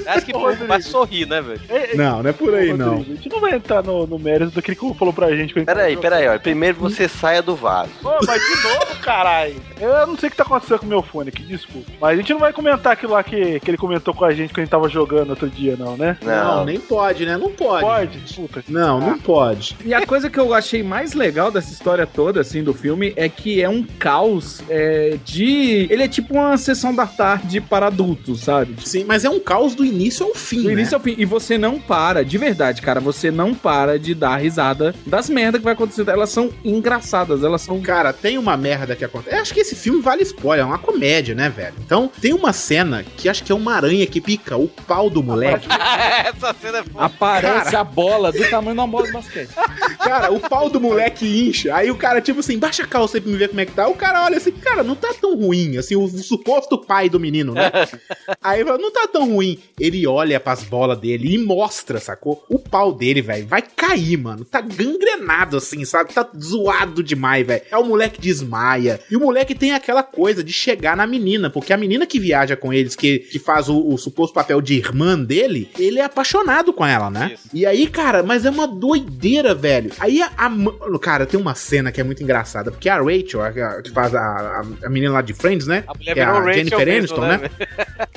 Acho que pô, vai sorrir, né, velho? Não, não é por aí, não. A gente não vai entrar no, no mérito daquele que o Hugo falou pra gente. quando a gente Peraí, peraí, ó. Primeiro você saia do vaso. Pô, mas de novo, caralho. Eu não sei o que tá acontecendo com o meu fone aqui, desculpa. Mas a gente não vai comentar aquilo lá que, que ele comentou com a gente quando a gente tava jogando outro dia, não, né? Não, nem pode, né? Não pode. Pode? Puta. Não, não pode. E a coisa que eu achei mais legal dessa história toda, assim, do filme, é que é um caos é, de. Ele é tipo uma sessão da tarde para adultos, sabe? Sim, mas é um caos do início ao fim, Do né? início ao fim. E você não para, de verdade, cara, você não para de dar risada das merdas que vai acontecer. Elas são engraçadas, elas são. Cara, tem uma merda que acontece. Eu acho que esse filme vale spoiler, é uma comédia, né, velho? Então, tem uma cena que acho que é uma aranha que pica o pau do moleque. Essa cena é foda. Aparece Cara. a bola do tamanho de uma bola de basquete. Cara, o pau do moleque incha. Aí o cara, tipo assim, baixa a calça aí pra me ver como é que tá. O cara olha assim, cara, não tá tão ruim. Assim, o, suposto pai do menino, né? Aí ele fala, não tá tão ruim. Ele olha pras bolas dele e mostra, sacou? O pau dele, velho, vai cair, mano. Tá gangrenado, assim, sabe? Tá zoado demais, velho. É o moleque desmaia. E o moleque tem aquela coisa de chegar na menina, porque a menina que viaja com eles, que, que faz o, o suposto papel de irmã dele, ele é apaixonado com ela, né? Isso. E aí, cara, mas é uma doideira, velho. Aí a, a Cara, tem uma cena que é muito engraçada, porque a Rachel, a, que faz a, a, menina lá de Friends, né? A mulher é a Rachel Jennifer mesmo, Aniston, né, né?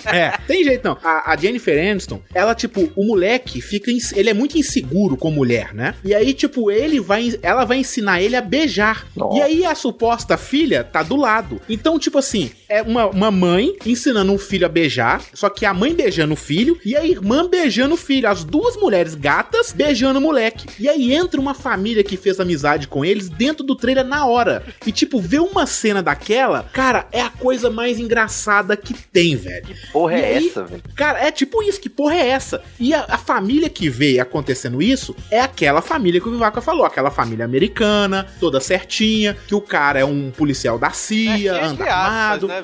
É, tem jeito não. A, a Jennifer Aniston, ela, tipo, o moleque fica. Ele é muito inseguro com mulher, né? E aí, tipo, ele vai. Ela vai ensinar ele a beijar. Nossa. E aí a suposta filha tá do lado. Então, tipo assim, é uma, uma mãe ensinando um filho a beijar, só que a mãe beijando o filho e a irmã beijando o filho. As duas mulheres gatas beijando o moleque. E aí entra uma família que fez amizade com eles dentro do trailer na hora. E, tipo, ver uma cena daquela, cara, é a coisa mais engraçada que tem, velho. Porra, E é aí- essa, velho? Cara, é tipo isso, que porra é essa? E a, a família que vê acontecendo isso é aquela família que o Vivaca falou, aquela família americana, toda certinha, que o cara é um policial da CIA, É, anda aspas, armado. né?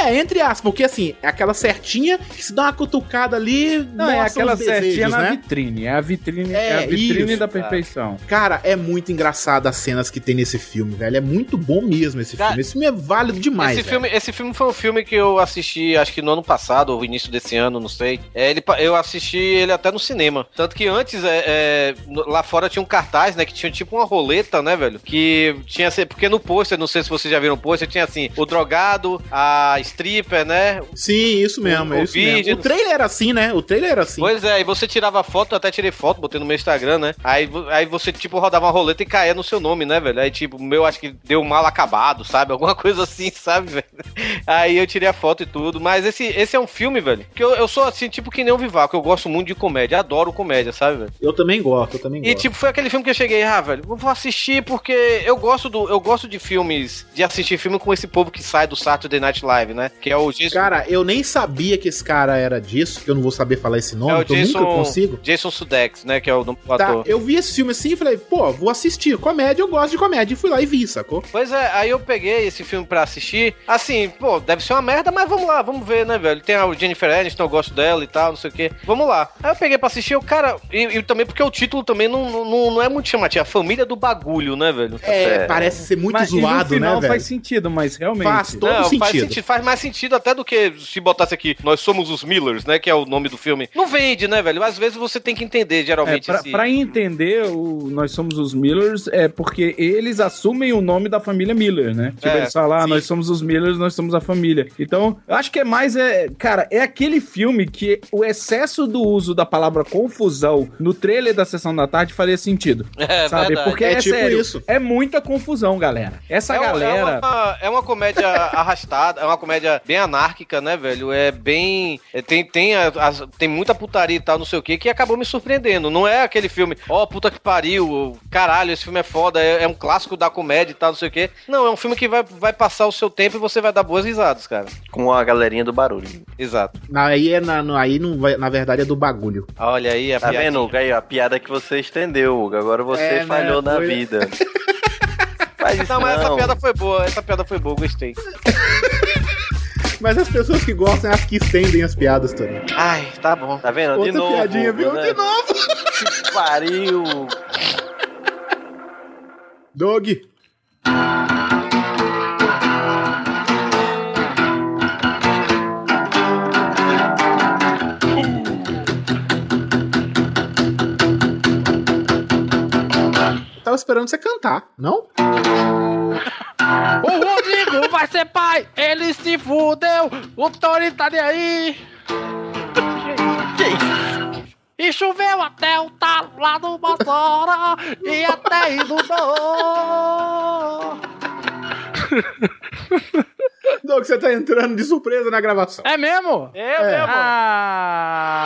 É, entre aspas, porque assim, é aquela certinha que se dá uma cutucada ali, Não, é aquela os desejos, certinha na né? vitrine. É a vitrine, É, é, a vitrine isso, da perfeição. Cara, é muito engraçado as cenas que tem nesse filme, velho. É muito bom mesmo esse Cara, filme. Esse filme é válido demais. esse, velho. filme, esse filme foi um filme que eu assisti, acho que no ano passado, ou início desse ano, não sei. É, ele, eu assisti ele até no cinema. Tanto que antes, é, é, lá fora tinha um cartaz, né? Que tinha tipo uma roleta, né, velho? Que tinha. assim, Porque no pôster, não sei se vocês já viram o pôster, tinha assim: o drogado, a stripper, né? Sim, isso mesmo, O- é o isso vídeo, mesmo. O trailer era assim, né? O trailer era assim. Pois é, e você tirava foto, eu até tirei foto, botei no meu Instagram, né? Aí, aí você, tipo, rodava uma roleta e caía no seu nome, né, velho? Aí, tipo, o meu acho que deu mal acabado, sabe? Alguma coisa assim, sabe, velho? Aí eu tirei a foto e tudo. Mas esse, esse é um filme, velho, que eu, eu sou assim, tipo, que nem o Vivaco. Eu gosto muito de comédia, adoro comédia, sabe, velho? Eu também gosto, eu também E gosto. tipo, foi aquele filme que eu cheguei, ah, velho, vou assistir porque eu gosto do eu gosto de filmes, de assistir filme com esse povo que sai do Saturday Night Live, né? Que é o Jason. Cara, eu nem sabia que esse cara era disso, que eu não vou saber falar esse nome, é o que eu Jason, nunca consigo. Jason Sudeikis, né? Que é o, o Tá, ator. eu vi esse filme assim e falei, pô, vou assistir. Comédia, eu gosto de comédia. E fui lá e vi, sacou? Pois é, aí eu peguei esse filme pra assistir. Assim, pô, deve ser uma merda, mas vamos lá, vamos ver, né, velho? Tem a Jennifer Aniston, eu gosto dela e tal, não sei o quê. Vamos lá. Aí eu peguei pra assistir, o cara. E, e também porque o título também não, não, não é muito chamativo. A família do bagulho, né, velho? É, parece ser muito Mas, e no zoado, né, final velho? faz sentido, mas realmente. Faz todo Não, sentido. Faz, sentido, faz mais sentido até do que se botasse aqui, nós somos os Millers, né? Que é o nome do filme. Não vende, né, velho? Às vezes você tem que entender, É, geralmente. pra, esse- pra entender, o, nós somos os Millers, é porque eles assumem o nome da família Miller, né? Tipo, É, eles falam, ah, nós somos os Millers, nós somos a família. Então, eu acho que é mais, é, cara, é aquele filme que o excesso do uso da palavra confusão no trailer da Sessão da Tarde faria sentido. É sabe? verdade. Porque É é, tipo sério, isso. é muita confusão, galera. Essa É uma- galera... É uma, é uma comédia arrastada, é uma comédia bem anárquica, né, velho? É bem. é, tem, tem, a- as- tem muita putaria e tal, não sei o que, que acabou me surpreendendo. Não é aquele filme, ó, puta que pariu, caralho, esse filme é foda, é, é um clássico da comédia e tal, não sei o que. Não, é um filme que vai, vai passar o seu tempo e você vai dar boas risadas, cara. Com a galerinha do barulho. Exato. Aí, é na, no- aí não vai, na verdade é do bagulho. Olha aí a Tá piadinha. vendo, ó, a piada que você estendeu, Hugo. Agora você É, né, falhou na foi- vida. Isso Não, mas essa não. piada foi boa, essa piada foi boa, gostei. Mas as pessoas que gostam é as que estendem as piadas, Tony. Ai, tá bom. Tá vendo? Outra de novo. piadinha, viu? né? De novo. Que pariu. Doug. Tava esperando você cantar, não? O Rodrigo vai ser pai, ele se fudeu, o Tony tá nem aí. E choveu até o talo lá no Mossoró e até inundou. Doug, você tá entrando de surpresa na gravação. É mesmo? É, mesmo. Ah,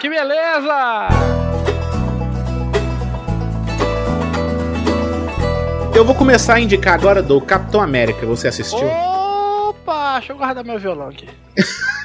que beleza! Eu vou começar a indicar agora do Capitão América. Você assistiu? Opa, deixa eu guardar meu violão aqui.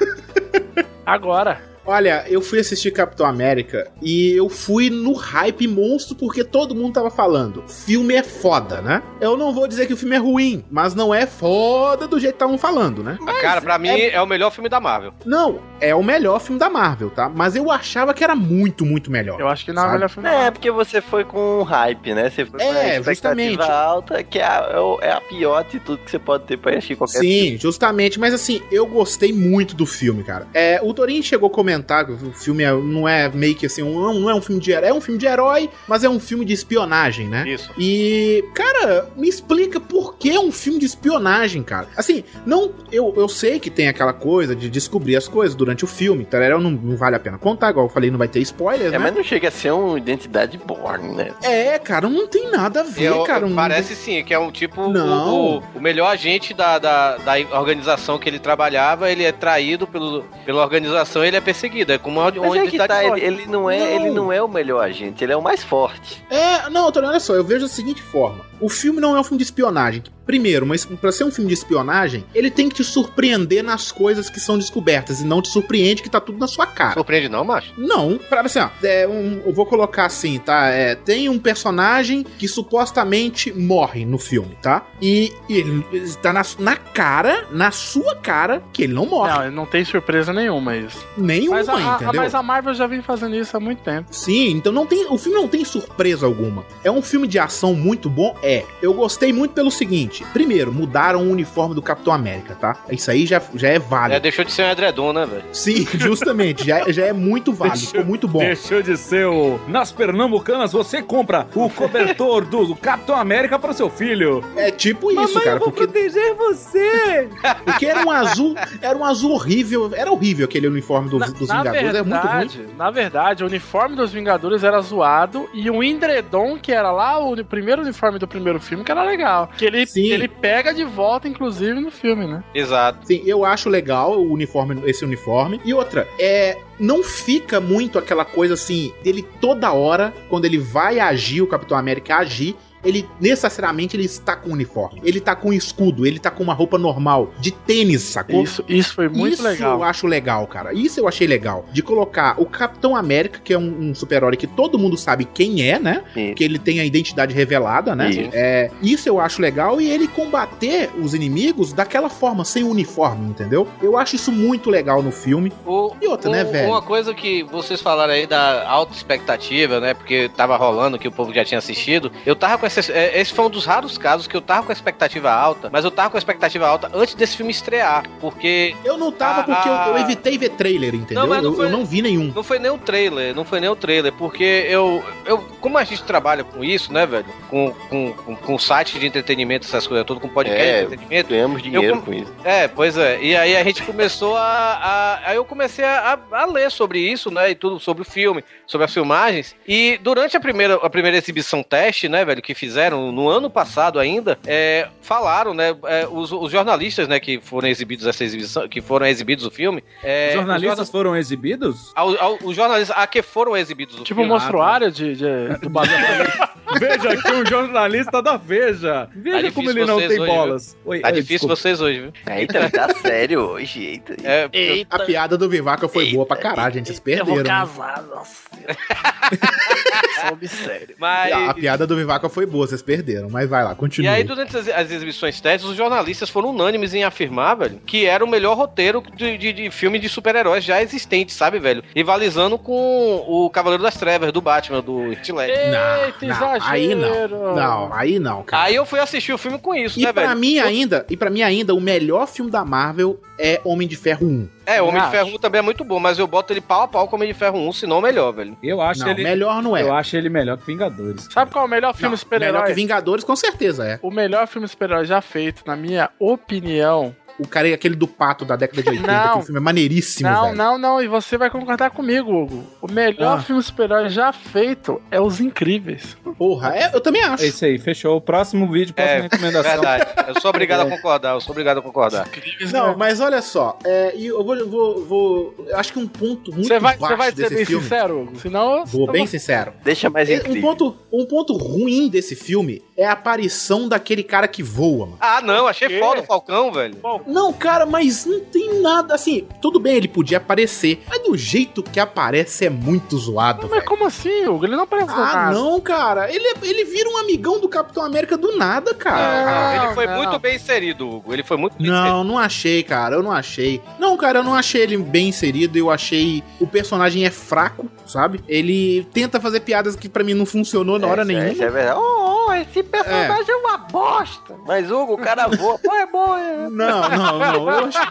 Agora. Olha, eu fui assistir Capitão América e eu fui no hype monstro porque todo mundo tava falando. Filme é foda, né? Eu não vou dizer que o filme é ruim, mas não é foda do jeito que estavam falando, né? Cara, pra mim é... o melhor filme da Marvel. Não, é o melhor filme da Marvel, tá? Mas eu achava que era muito, muito melhor. Eu acho que não é o Sabe? melhor filme. É, porque você foi com hype, né? Você foi com É, uma expectativa justamente. alta, que é a, é é a pior atitude que você pode ter pra assistir qualquer Sim, justamente, mas assim, eu gostei muito do filme, cara. É, o Torin chegou a comentar o filme é- não é meio que assim, um, não é um filme de herói, é um filme de herói, mas é um filme de espionagem, né? Isso. E, cara, me explica por que é um filme de espionagem, cara. Assim, não. Eu, eu sei que tem aquela coisa de descobrir as coisas durante o filme, tá? Não, não vale a pena contar, igual eu falei, não vai ter spoilers, É, né? mas não chega a ser uma identidade born, né? É, cara, não tem nada a ver, Eu- cara. um- parece sim, que é um tipo. Não. O, o- o melhor agente da, da, da organização que ele trabalhava, ele é traído pelo, pela organização ele é perseguido. É como uma, Mas é que identidade tá, ele, ele não é, Não. ele não é o melhor agente, ele é o mais forte. É, não, Antônio, olha só, eu vejo da seguinte forma. O filme não é um filme de espionagem. Primeiro, mas pra ser um filme de espionagem, ele tem que te surpreender nas coisas que são descobertas e não te surpreende que tá tudo na sua cara. Surpreende não, macho? Não, pra assim, ó, é um- eu vou colocar assim, tá? É, tem um personagem que supostamente morre no filme, tá? E, e ele está na, na cara, na sua cara, que ele não morre. Não, ele não tem surpresa nenhuma isso. Nenhuma, Mas a, a- entendeu? mas a Marvel já vem fazendo isso há muito tempo. Sim, então não tem, o filme não tem surpresa alguma. É um filme de ação muito bom, é. Eu gostei muito pelo seguinte: primeiro, mudaram o uniforme do Capitão América, tá? Isso aí já, já é válido. É, deixou de ser um edredom, né, velho? Sim, justamente, já, já é muito válido, ficou muito bom. Deixou de ser o. Nas Pernambucanas você compra o cobertor do Capitão América para o seu filho. É tipo isso, cara, porque, proteger você! porque era um azul, era um azul horrível, era horrível aquele uniforme do- dos na Vingadores, é muito ruim. verdade, na verdade, o uniforme dos Vingadores era zoado e o Indredon, que era lá o primeiro uniforme do primeiro filme, que era legal. Que ele, Sim. Ele pega de volta, inclusive, no filme, né? Exato. Sim, eu acho legal o uniforme, esse uniforme. E outra, é. Não fica muito aquela coisa assim, dele toda hora, quando ele vai agir, o Capitão América agir, ele necessariamente ele está com uniforme. Ele tá com escudo, ele tá com uma roupa normal, de tênis, sacou? Isso, isso foi muito Isso legal. eu acho legal, cara. Isso eu achei legal. De colocar o Capitão América, que é um, um super-herói que todo mundo sabe quem é, né? Que ele tem a identidade revelada, né? Isso. É, isso eu acho legal. E ele combater os inimigos daquela forma, sem uniforme, entendeu? Eu acho isso muito legal no filme. O- E outra, né, o- velho? Uma coisa que vocês falaram aí da alta expectativa, né? Porque tava rolando que o povo já tinha assistido. Eu tava com esse. é, Esse foi um dos raros casos que eu tava com a expectativa alta, mas eu tava com a expectativa alta antes desse filme estrear. Porque. Eu não tava porque eu, eu evitei ver trailer, entendeu? Não, mas não eu, foi- eu não vi nenhum. Não foi nem o trailer, não foi nem o trailer, porque eu, eu como a gente trabalha com isso, né, velho? Com, com, com, com site de entretenimento, essas coisas tudo, com podcast É, de entretenimento. ganhamos dinheiro eu com isso. É, pois é. E aí a gente começou a. a- aí eu comecei a, a ler sobre isso, né? E tudo sobre o filme, sobre as filmagens. E durante a primeira, a primeira exibição teste, né, velho, que fizeram no ano passado ainda, é, falaram, né? é, os, os jornalistas, né, que foram exibidos essa exibição, que foram exibidos o filme. É, Os jornalistas os, foram exibidos? jorna- ao- ao- os jornalistas a que foram exibidos o Tipo filme. monstruário de, de, do. Veja aqui um jornalista da Veja. Veja difícil como ele não tem hoje, bolas. Oi, Tá difícil desculpa. vocês hoje, viu? Eita, tá sério hoje, eita. É, porque- A piada do Vivaca foi boa pra caralho, gente. Vocês perderam. né? casar, nossa. Soube sério. Mas... A piada do Vivaca foi boa, vocês perderam. Mas vai lá, E continua. aí, durante as, as exibições testes, os jornalistas foram unânimes em afirmar, velho, que era o melhor roteiro de, de, de filme de super-heróis já existente, sabe, velho? Rivalizando com o Cavaleiro das Trevas, do Batman, do Heath Ledger. Não, não, aí não. Não, aí não, cara. Aí eu fui assistir o filme com isso, E né, pra velho? mim ainda, e para mim ainda, o melhor filme da Marvel é Homem de Ferro 1. É, o Homem de acho. Ferro 1 também é muito bom, mas eu boto ele pau a pau com Homem de Ferro 1, se não o melhor, velho. Eu acho Não, ele. melhor não é. Eu acho ele melhor que Vingadores. Sabe qual é o melhor filme super-herói? melhor que Vingadores, com certeza é. O melhor filme super-herói já feito, na minha opinião. O cara é aquele do pato da década de 80, Não. aquele filme é maneiríssimo, não, velho. não, não, e você vai concordar comigo, Hugo. O melhor Ah. filme super-herói já feito é Os Incríveis. Porra, é, eu também acho. É isso aí, fechou. O próximo vídeo, próxima É, recomendação. verdade. Eu sou obrigado É. a concordar, eu sou obrigado a concordar. Não, mas olha só, é, e eu vou, eu vou, vou- eu acho que um ponto muito Você vai, baixo você vai ser desse bem filme. sincero, Hugo? Senão. Vou bem sincero. Deixa mais É, Um incrível. ponto, um ponto ruim desse filme é a aparição daquele cara que voa, mano. Ah, não, achei foda o Falcão, velho. Não, cara, mas não tem nada assim. Tudo bem, ele podia aparecer, mas do jeito que aparece é muito zoado, Mas velho. como assim, Hugo? Ele não parece Ah, nada. não, cara. Ele, ele vira um amigão do Capitão América do nada, cara. Não, ele foi não. muito bem inserido, Hugo. Ele foi muito bem inserido. Não, não achei, cara. Eu não achei. Não, cara, eu não achei ele bem inserido. Eu achei o personagem é fraco, sabe? Ele tenta fazer piadas que pra mim não funcionou na hora Essa- nenhuma. essa é verdade. Oh, esse personagem é. uma bosta. Mas, Hugo, o cara voa. Pô, é bom, é. Não, não, não. Eu achei...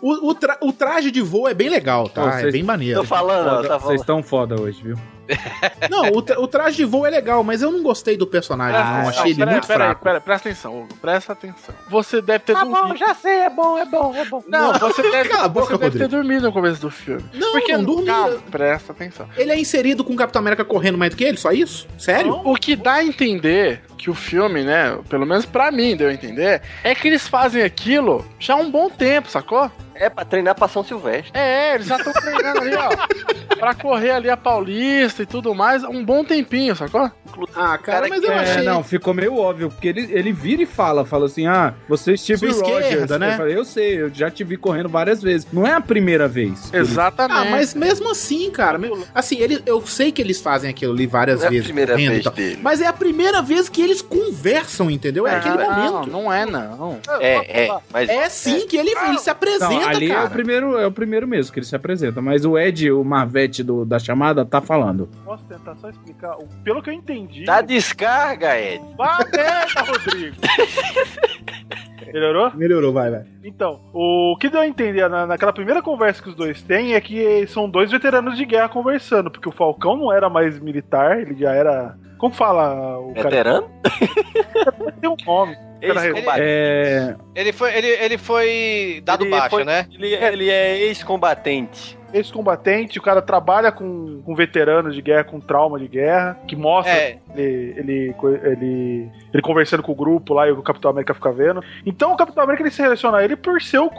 o, o, tra- o traje de voo é bem legal, tá? Pô, é bem maneiro. Tô falando, tá Vocês falando. estão foda hoje, viu? Não, o, tra- o traje de voo é legal, mas eu não gostei do personagem. Ah, não, achei ele pera muito pera fraco. pera aí, presta atenção, Hugo. Presta atenção. Você deve ter Tá bom, dormido. já sei, é bom, é bom, é bom. Não, você deve, Cala a boca, você deve ter dormido no começo do filme. Não, Porque não dormi. Calma, presta atenção. Ele é inserido com o Capitão América correndo mais do que ele? Só isso? Sério? O que dá a entender que o filme, né, pelo menos pra mim deu a entender, é que eles fazem aquilo já há um bom tempo, sacou? É pra treinar pra São Silvestre. É, eles já estão treinando ali, ó, pra correr ali a Paulista e tudo mais, um bom tempinho, sacou? Ah, cara, mas eu é, achei. não, ficou meio óbvio, porque ele, ele vira e fala, fala assim, ah, você é Steve Rogers. esquerda, né? Eu, falei, eu sei, eu já te vi correndo várias vezes. Não é a primeira vez. Exatamente. Ah, mas mesmo assim, cara, assim, ele, eu sei que eles fazem aquilo ali várias Não é a vezes, primeira correndo vez dele. mas é a primeira vez que eles conversam, entendeu? É aquele não, momento. Não é, não. É, é. Mas É sim que ele, ele se apresenta, Não, ali é cara. o, primeiro, é o primeiro mesmo que ele se apresenta. Mas o Ed, o Marvete do, da chamada, tá falando. Posso tentar só explicar? O- Pelo que eu entendi. dá descarga, Ed. Vá merda, Rodrigo! Melhorou? Melhorou, vai, vai. Então, o que deu a entender na, naquela primeira conversa que os dois têm é que são dois veteranos de guerra conversando, porque o Falcão não era mais militar, ele já era. Como fala o cara? Veterano? Tem um nome. Era Ex-combate. É. Ele foi, ele, ele foi dado Ele baixo, foi- né? Ele, ele é ex-combatente. Ex-combatente, o cara trabalha com, com veteranos de guerra, com trauma de guerra, que mostra É. ele, ele, ele, ele conversando com o grupo lá e o Capitão América fica vendo. Então o Capitão América ele seleciona ele por ser um,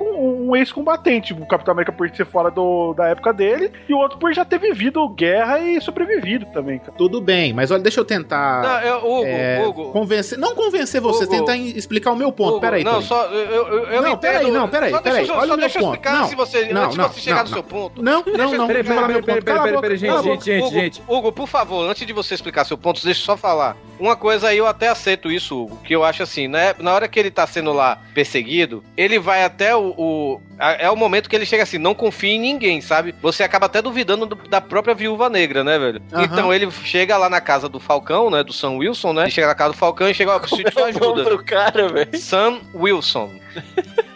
um ex-combatente. O Capitão América por ser fora do, da época dele, e o outro por já ter vivido guerra e sobrevivido também, cara. Tudo bem, mas olha, deixa eu tentar. Não, eu- Hugo, é, Hugo. Convencer, não convencer você, Hugo. tentar explicar o meu ponto. Hugo, peraí, não, só eu, eu, eu não, entendo. peraí, não, peraí, Só deixa peraí. eu- Olha só o meu deixa eu ponto. explicar Não, se você, não, antes não, de você chegar não, no não. seu ponto. Não, não, não. Peraí, peraí, peraí, peraí, a gente, gente, Hugo, gente. Hugo, por favor, antes de você explicar seu ponto, deixa eu só falar. Uma coisa aí eu até aceito isso, Hugo, que eu acho assim, né? Na hora que ele tá sendo lá perseguido, ele vai até o. o- é o momento que ele chega assim, não confia em ninguém, sabe? Você acaba até duvidando do- da própria viúva negra, né, velho? Aham. Então ele chega lá na casa do Falcão, né? Do Sam Wilson, né? Ele chega na casa do Falcão e chega, ó, preciso de sua ajuda. do cara, velho. Sam Wilson.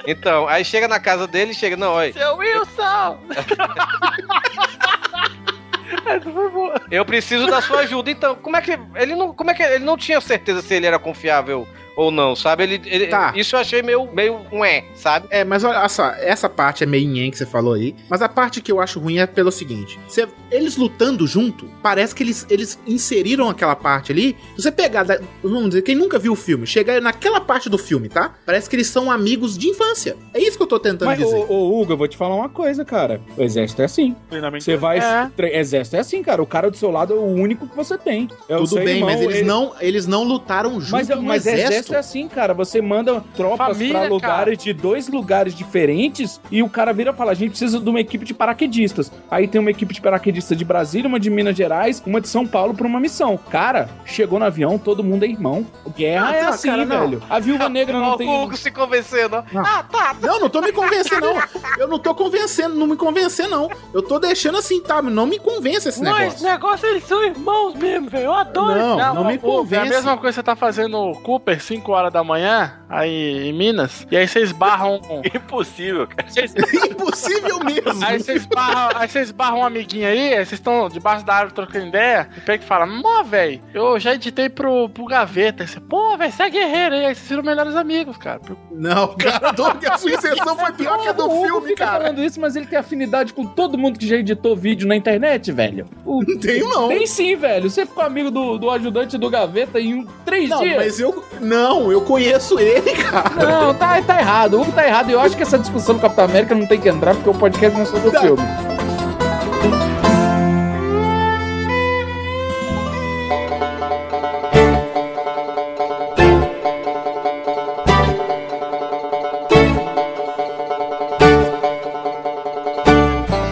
Então, aí chega na casa dele e chega, não, olha. Seu Wilson! Eu preciso da sua ajuda. Então, como é que ele não, como é que ele não tinha certeza se ele era confiável ou não, sabe? Ele, ele- Tá. isso eu achei meio meio ué, sabe? É, mas olha só, essa parte é meio nhen que você falou aí. Mas a parte que eu acho ruim é pelo seguinte: você- eles lutando junto, parece que eles, eles inseriram aquela parte ali. Se você pegar, vamos dizer, quem nunca viu o filme, chegar naquela parte do filme, tá? Parece que eles são amigos de infância. É isso que eu tô tentando Mas, dizer. ô, ô, Hugo, eu vou te falar uma coisa, cara. O exército é assim. Treinamento. Você vai. É. Exército é assim, cara. O cara do seu lado é o único que você tem. É o Tudo seu bem, irmão, mas eles ele- não, eles não lutaram junto Mas, no mas exército. Exército é assim, cara. Você manda tropas Família, pra lugares de dois lugares diferentes e o cara vira e fala: a gente precisa de uma equipe de paraquedistas. Aí tem uma equipe de paraquedistas de Brasília, uma de Minas Gerais, uma de São Paulo pra uma missão. Cara, chegou no avião, todo mundo é irmão. Guerra Ah, é tá, assim, cara, não. velho. A viúva negra não tem. O Hugo se convencendo. ó. Não. Ah, tá. Não, não tô me convencendo, não. Eu não tô convencendo, não me convencer, não. Eu tô deixando assim, tá? Não me convence esse Mas negócio. esse negócio, eles são irmãos mesmo, velho. Eu adoro. Não, esse- não me Pô, É a convence. mesma coisa que você tá fazendo no Cooper 5 horas da manhã, aí em Minas, e aí vocês barram. Impossível, cara. Vocês- Impossível mesmo. Aí vocês barram, aí vocês barram um amiguinho aí, aí vocês estão debaixo da árvore trocando ideia, e pega e fala, mó, velho, eu já editei pro, pro gaveta. Aí você, pô, velho, você é guerreiro aí, aí vocês viram melhores amigos, cara. Não, cara, Doug, a sua inserção foi pior que a do O filme, fica cara. falando isso, mas ele tem afinidade com todo mundo que já editou vídeo na internet, velho. O... Não tenho, não. Tem sim, velho. Você ficou amigo do, do ajudante do Gaveta em um, três Não, dias. mas eu. Não, eu conheço ele, cara. Não, tá, tá errado. O Hugo tá errado. Eu acho que essa discussão do Capitão América não tem que entrar porque o podcast não é sobre o Tá. filme.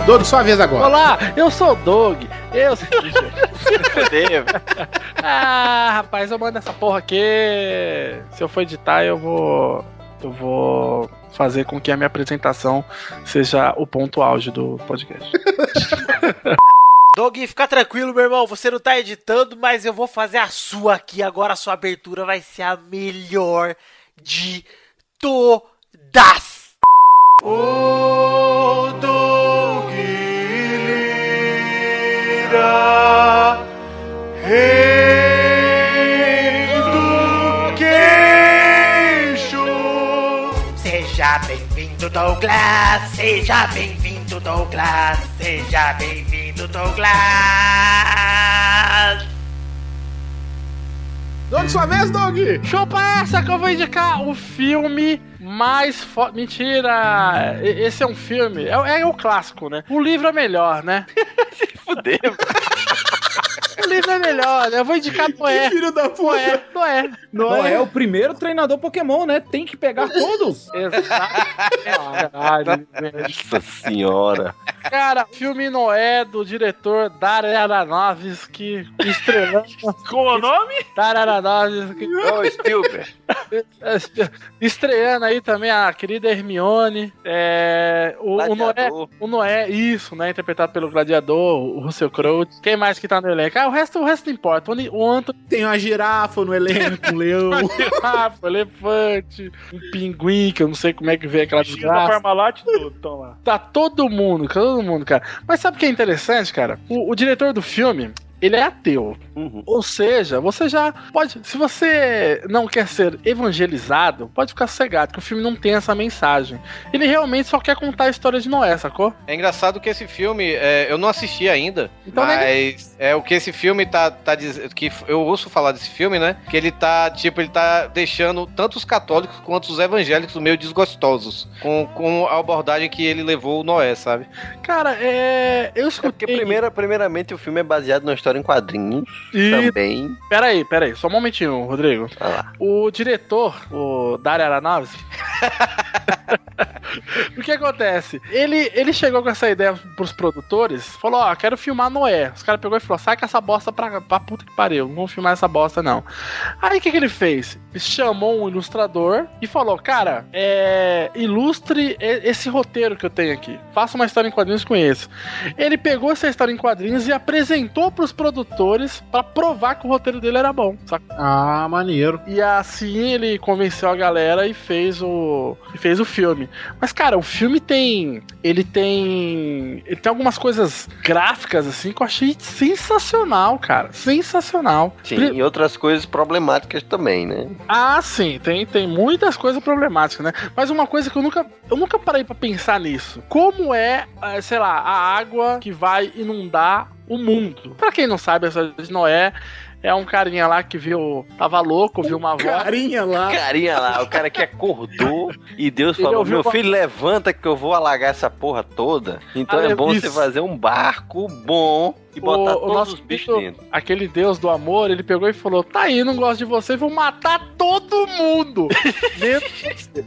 Doug, sua vez agora. Olá, eu sou o Doug. Eu. Fudeu. ah, rapaz, eu mando essa porra aqui. Se eu for editar, eu vou. Eu vou fazer com que a minha apresentação seja o ponto auge do podcast. Doug, fica tranquilo, meu irmão. Você não tá editando, mas eu vou fazer a sua aqui. Agora a sua abertura vai ser a melhor de todas. Doug Seja bem-vindo, Douglas. Seja bem-vindo, Douglas. Seja bem-vindo, Douglas. Doug, sua vez, Doug. Chupa essa que eu vou indicar o filme mais foda. Mentira! Esse é um filme. É, é o clássico, né? O livro é melhor, né? Se fudeu. O livro é melhor, né? Eu vou indicar Noé. Filho da puta. Noé, Noé. Não é o primeiro treinador Pokémon, né? Tem que pegar todos. Exato. Caralho, velho. Nossa senhora. Cara, filme Noé do diretor Darren Aronofsky, estrelando. Qual o nome? Darren Aronofsky. Ô, Spielberg. Estreando aí também a querida Hermione. É, o, o Noé. O Noé, isso, né? Interpretado pelo Gladiador, o Russell Crowe. Quem mais que tá no elenco? Ah, o resto, o resto não importa. O, Anthony Tem uma girafa no elenco, um leão. girafa, um elefante, um pinguim, que eu não sei como é que vê aquela desgraça. Parmalat tudo, lá. Tá todo mundo, todo mundo, cara. Mas sabe o que é interessante, cara? O, o diretor do filme, ele é ateu. Ou seja, você já pode. Se você não quer ser evangelizado, pode ficar cegado, que o filme não tem essa mensagem. Ele realmente só quer contar a história de Noé, sacou? É engraçado que esse filme, é, eu não assisti ainda, Então, mas é o que esse filme tá, tá dizendo, que eu ouço falar desse filme, né? Que ele tá, tipo, ele tá deixando tanto os católicos quanto os evangélicos meio desgostosos com, com a abordagem que ele levou o Noé, sabe? Cara, é. Eu escutei. porque primeira, primeiramente o filme é baseado numa história em quadrinhos também. Peraí, peraí, só um momentinho, Rodrigo. O diretor, o Dario Aronofsky. o que acontece? Ele, ele chegou com essa ideia pros produtores, falou: Ó, quero filmar Noé. Os caras pegou e falou: sai com essa bosta pra, pra puta que pariu, não vamos filmar essa bosta não. Aí o que, que ele fez? Ele chamou um ilustrador e falou: Cara, é, ilustre esse roteiro que eu tenho aqui. Faça uma história em quadrinhos com esse. Ele pegou essa história em quadrinhos e apresentou pros produtores pra provar que o roteiro dele era bom. Saca? Ah, maneiro. E assim ele convenceu a galera e fez o e fez o filme. Mas cara, o filme tem ele tem ele tem algumas coisas gráficas assim que eu achei sensacional, cara. Sensacional. Sim, e outras coisas problemáticas também, né? Ah, sim, tem, tem muitas coisas problemáticas, né? Mas uma coisa que eu nunca, eu nunca parei pra pensar nisso. Como é, eh, sei lá, a água que vai inundar o mundo? Pra quem não sabe, essa de Noé é um carinha lá que viu, tava louco, viu uma voz. Carinha lá. Carinha lá, o cara que acordou e Deus Ele falou: Meu uma- filho, levanta que eu vou alagar essa porra toda. Então Ah, é bom isso. você fazer um barco bom e botar o, o todos nosso os bichos dentro. aquele deus do amor, ele pegou e falou: Tá aí, não gosto de você, vou matar todo mundo. dentro de você."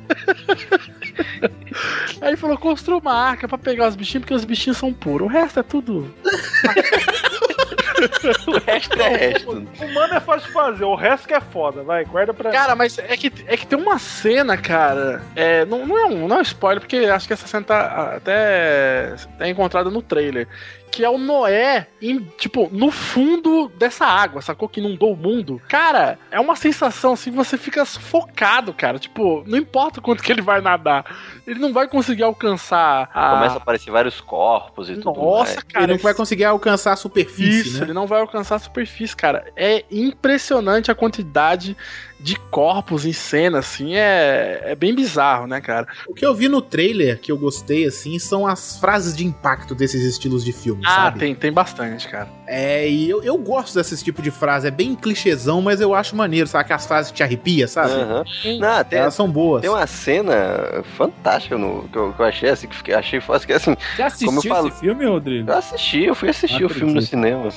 aí ele falou: construa uma arca pra pegar os bichinhos, porque os bichinhos são puros. O resto é tudo. o resto é resto. O mano é fácil de fazer, o resto que é foda, vai, guarda pra. Cara, mas é que, é que tem uma cena, cara. É, não, não, é um, não é um spoiler, porque acho que essa cena tá até, até encontrada no trailer. Que é o Noé, em, tipo, no fundo dessa água, sacou? Que inundou o mundo. Cara, é uma sensação assim, você fica sufocado, cara. Tipo, não importa quanto que ele vai nadar, ele não vai conseguir alcançar a. Começa a aparecer vários corpos e tudo Nossa, cara, Ele não vai conseguir alcançar a superfície, Isso, né? ele não vai alcançar a superfície, cara. É impressionante a quantidade de corpos em cena, assim, é, é bem bizarro, né, cara? O que eu vi no trailer que eu gostei, assim, são as frases de impacto desses estilos de filme, Ah, sabe? tem, tem bastante, cara. É, e eu, eu gosto desse tipo de frase. É bem clichêzão, mas eu acho maneiro, sabe? Aquelas frases que te arrepia, sabe? Aham. Não, tem, Elas são boas. tem uma cena fantástica no, que, eu, que eu achei assim, que fiquei- achei fácil, que assim. Já assistiu como eu falo, esse filme, Rodrigo? Eu assisti, eu fui assistir Não o filme no cinema.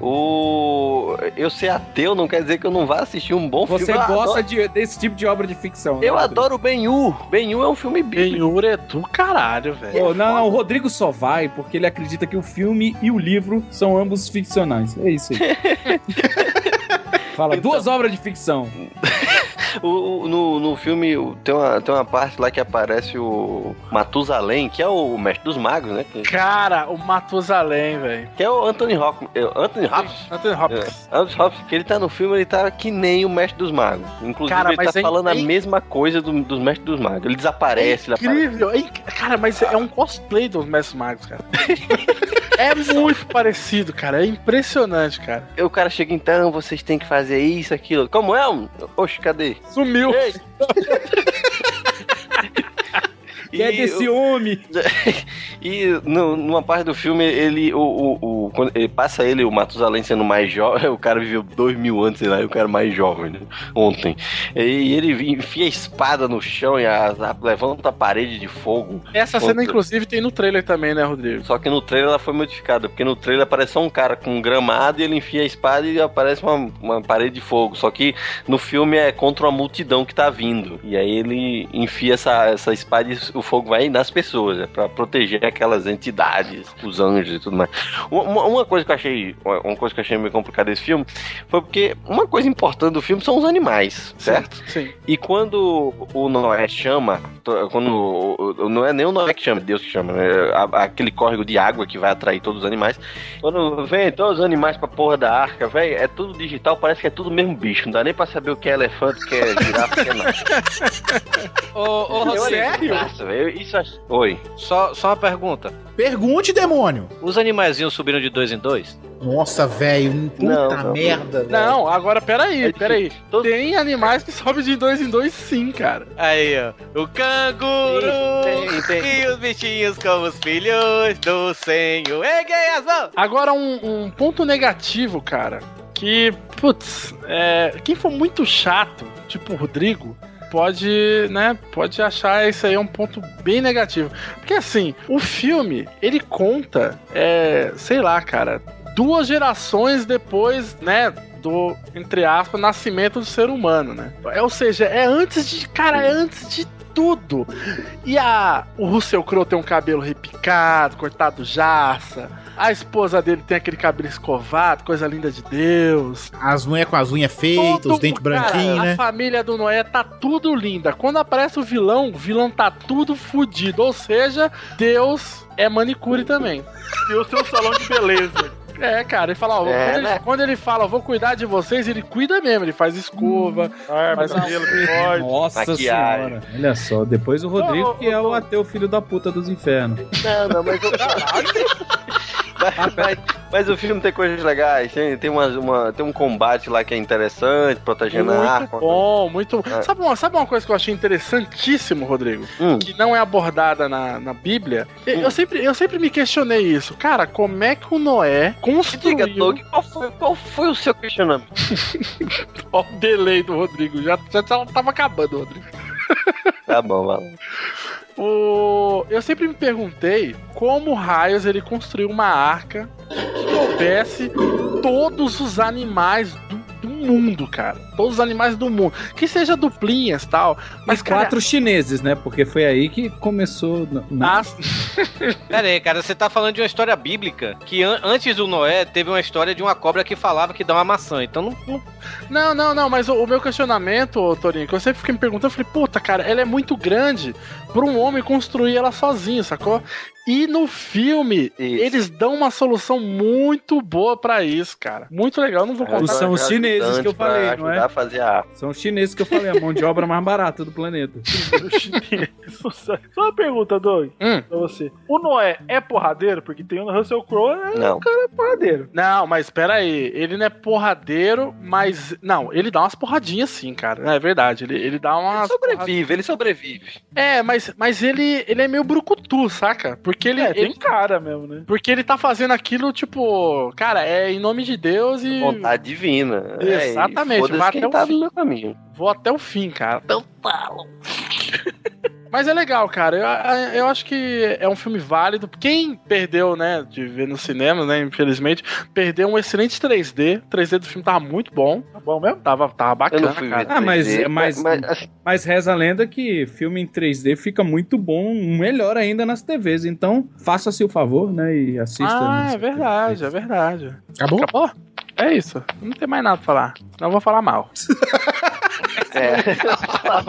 O... Eu ser ateu não quer dizer que eu não vá assistir um bom Você filme. Gosta adoro- de- desse tipo de obra de ficção, né, Eu Rodrigo? adoro Ben-Hur. Ben-Hur é um filme bíblico. Ben-Hur é do caralho, velho. Pô, não, não, o Rodrigo só vai porque ele acredita que o filme e o livro são ambos ficcionais. É isso aí. Fala, duas obras de ficção. O, no, no filme tem uma, tem uma parte lá que aparece o Matusalém, que é o mestre dos magos, né? Cara, o Matusalém, velho. que é o Anthony Hopkins. é, Anthony Hopkins? Anthony Hopkins. É, Anthony Hopkins, que ele tá no filme, ele tá que nem o mestre dos magos. Inclusive, Cara, ele tá é- falando é a mesma coisa do- dos mestres dos magos. Ele desaparece, ele aparece. Incrível. É inc- Cara, mas é um cosplay dos Mestres Magos, cara. é muito parecido, cara. É impressionante, cara. Aí o cara chega, então, vocês têm que fazer isso, aquilo. Como é? Oxe, cadê? Sumiu. Que é desse homem. E no- numa parte do filme, ele, o, o, o- quando ele passa ele, o Matusalém sendo mais jovem, o cara viveu dois mil anos, sei lá, e o cara mais jovem, né? Ontem. E ele enfia a espada no chão e a- a- levanta a parede de fogo. Essa cena, Contra- inclusive, tem no trailer também, né, Rodrigo? Só que no trailer ela foi modificada, porque no trailer aparece só um cara com um gramado e ele enfia a espada e aparece uma, uma parede de fogo. Só que no filme é contra uma multidão que tá vindo. E aí ele enfia essa, essa espada e o fogo vai nas pessoas, é pra proteger aquelas entidades, os anjos e tudo mais. Uma, uma- coisa que eu achei, uma coisa que eu achei meio complicada desse filme foi porque uma coisa importante do filme são os animais, certo? Sim. E quando o Noé chama, quando não é nem o Noé que chama, Deus que chama, né? A- aquele córrego de água que vai atrair todos os animais. Quando vem todos os animais pra porra da arca, velho, é tudo digital, parece que é tudo o mesmo bicho. Não dá nem pra saber o que é elefante, o que é girafa, o que é nada. Ô, ô graça, velho. Isso ach- Oi. Só, só uma pergunta. Pergunte, demônio. Os animaizinhos subiram de dois em dois? Nossa, velho, puta Não, não. merda. Não, agora peraí, É peraí. Tem animais que sobem de dois em dois sim, cara. Aí, ó. O canguru Tem, tem. e os bichinhos como os filhos do Senhor. Erguei as mãos! Agora, um, um ponto negativo, cara, que, putz, é, quem for muito chato, tipo o Rodrigo, pode, né, pode achar isso aí um ponto bem negativo. Porque, assim, o filme, ele conta, é, sei lá, cara, duas gerações depois, né, do, entre aspas, nascimento do ser humano, né? É, ou seja, é antes de, cara, é antes de tudo. E a, o Russell Crowe tem um cabelo repicado, cortado jaça. A esposa dele tem aquele cabelo escovado, coisa linda de Deus. As mulheres com as unhas feitas, os dentes branquinhos, A né? família do Noé tá tudo linda. Quando aparece o vilão, o vilão tá tudo fudido. Ou seja, Deus é manicure também. E o seu salão de beleza. É, cara, ele fala, ó, É, quando, ele, né? quando ele fala, vou cuidar de vocês, ele cuida mesmo, ele faz escova, Arma, faz a cabelo, bigode. Nossa Maquiagem. senhora. Olha só, depois o Rodrigo, ô, que é ô, o ateu filho da puta dos infernos. Não, não, mas. mas, mas, mas o filme tem coisas legais. Tem, tem, umas, uma, tem um combate lá que é interessante, protegendo a Muito arma. bom, muito. É. Sabe, uma, sabe uma coisa que eu achei interessantíssimo, Rodrigo? Hum. Que não é abordada na, na Bíblia? Eu, eu sempre, eu sempre me questionei isso. Cara, como é que o Noé construiu. Diga, Doug, qual foi, qual foi o seu questionamento? Ó, o delay do Rodrigo. Já, já tava acabando, Rodrigo. Tá bom, vai lá. O... Eu sempre me perguntei como raios ele construiu uma arca que coubesse todos os animais do, do mundo, cara. Todos os animais do mundo. Que seja duplinhas e tal. Mas, Mas cara, quatro chineses, né? Porque foi aí que começou. na- na- as- Pera aí, cara, você tá falando de uma história bíblica que an- antes do Noé teve uma história de uma cobra que falava que dá uma maçã. Então não. não- Não, não, não, mas o, o meu questionamento, ô, Torinho, que eu sempre fiquei me perguntando, eu falei, puta, cara, ela é muito grande pra um homem construir ela sozinho, sacou? E no filme, Isso. eles dão uma solução muito boa pra isso, cara. Muito legal, eu não vou É, contar. São os chineses que eu falei, não é? Fazer a arma. São os chineses que eu falei, a mão de obra mais barata do planeta. Só uma pergunta, Doug, Hum. pra você. O Noé é porradeiro? Porque tem o Russell Crowe, é Não. um cara porradeiro. Não, mas aí, ele não é porradeiro, mas. Não, ele dá umas porradinhas sim, cara. É verdade. Ele, ele dá Ele umas. sobrevive, ele sobrevive. É, mas, mas ele, ele é meio brucutu, saca? Porque ele, É, tem ele- cara mesmo, né? Porque ele tá fazendo aquilo, tipo, cara, é em nome de Deus e. Vontade divina. É, Exatamente, foda-se vai quem até o tá fim. no meu caminho. Vou até o fim, cara. Então falo. Mas é legal, cara. Eu, eu acho que é um filme válido. Quem perdeu, né, de ver no cinema, né, infelizmente, perdeu um excelente 3D. O 3D do filme tava muito bom. Tá bom mesmo? Tava, tava bacana, cara. Ah, mas- 3D, mas- mas, assim, Mas reza a lenda que filme em 3D fica muito bom, melhor ainda nas TVs. Então, faça-se o favor, né? E assista. Ah, nas é verdade, TVs. é verdade. Acabou? Acabou? É isso. Não tem mais nada pra falar. Não vou falar mal. É. Tá.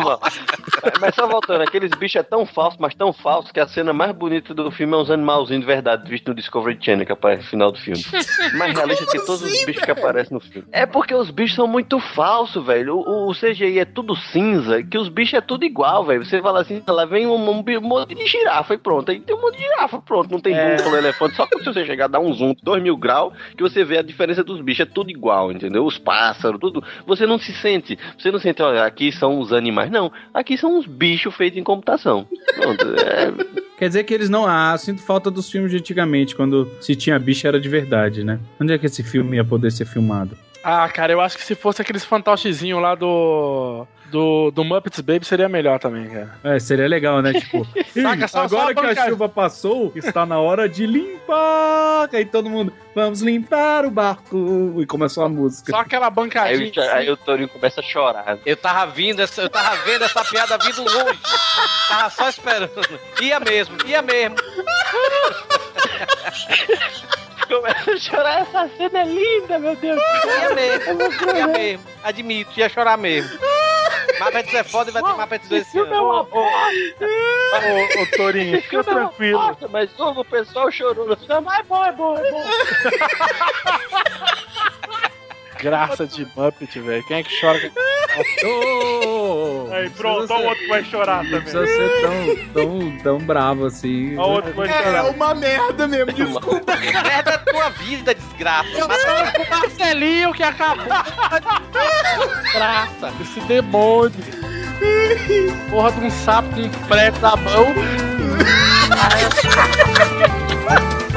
Mas só voltando, aqueles bichos é tão falso, mas tão falso, que a cena mais bonita do filme é uns animalzinhos de verdade, visto no Discovery Channel, que aparece no final do filme. Mais realista que todos os bichos que aparecem no filme. É porque os bichos são muito falsos, velho. O, o CGI é tudo cinza, que os bichos é tudo igual, velho. Você fala assim, lá vem um, um, um monte de girafa e pronto. Aí tem um monte de girafa, pronto. Não tem É. búfalo, elefante. Só que se você chegar a dar um zoom 2 mil graus, que você vê a diferença dos bichos. É tudo igual, entendeu? Os pássaros, tudo. Você não se sente. Você não sente, olha, aqui são os animais. Não, aqui são os bichos feitos em computação. Pronto. É, Quer dizer que eles não. Ah, sinto falta dos filmes de antigamente, quando se tinha bicho era de verdade, né? Onde é que esse filme ia poder ser filmado? Ah, cara, eu acho que se fosse aqueles fantochezinhos lá do. Do, do Muppets Baby seria melhor também, cara. É, seria legal, né? Tipo, Saca, "Ih, só- agora só a que a bancada." chuva passou, está na hora de limpar. Aí todo mundo, vamos limpar o barco. E começou a música. Só aquela aí, bancadinha. o- aí o Torinho começa a chorar. Eu tava vindo, essa- eu tava vendo essa piada vindo longe. Tava só esperando. Ia mesmo, ia mesmo. Começa a chorar, essa cena é linda, meu Deus. Ia mesmo, ia mesmo. Admito, ia chorar mesmo. Mapetes é foda e vai ter Mapetes 2 esse ano. Ô, ô, Torinho, fica tranquilo. Nossa, mas o pessoal chorou final. Mas é bom, é bom, é bom. Graça de Muppet, velho. Quem é que chora? Ô. Aí, pronto, olha o outro que vai chorar Não também. precisa ser tão, tão, tão bravo assim. Olha o outro que vai É chorar. uma merda mesmo, desculpa. Merda da tua vida, desgraça. Eu tô com o Marcelinho que acabou. Graça, esse demônio. Porra de um sapo de frete na mão.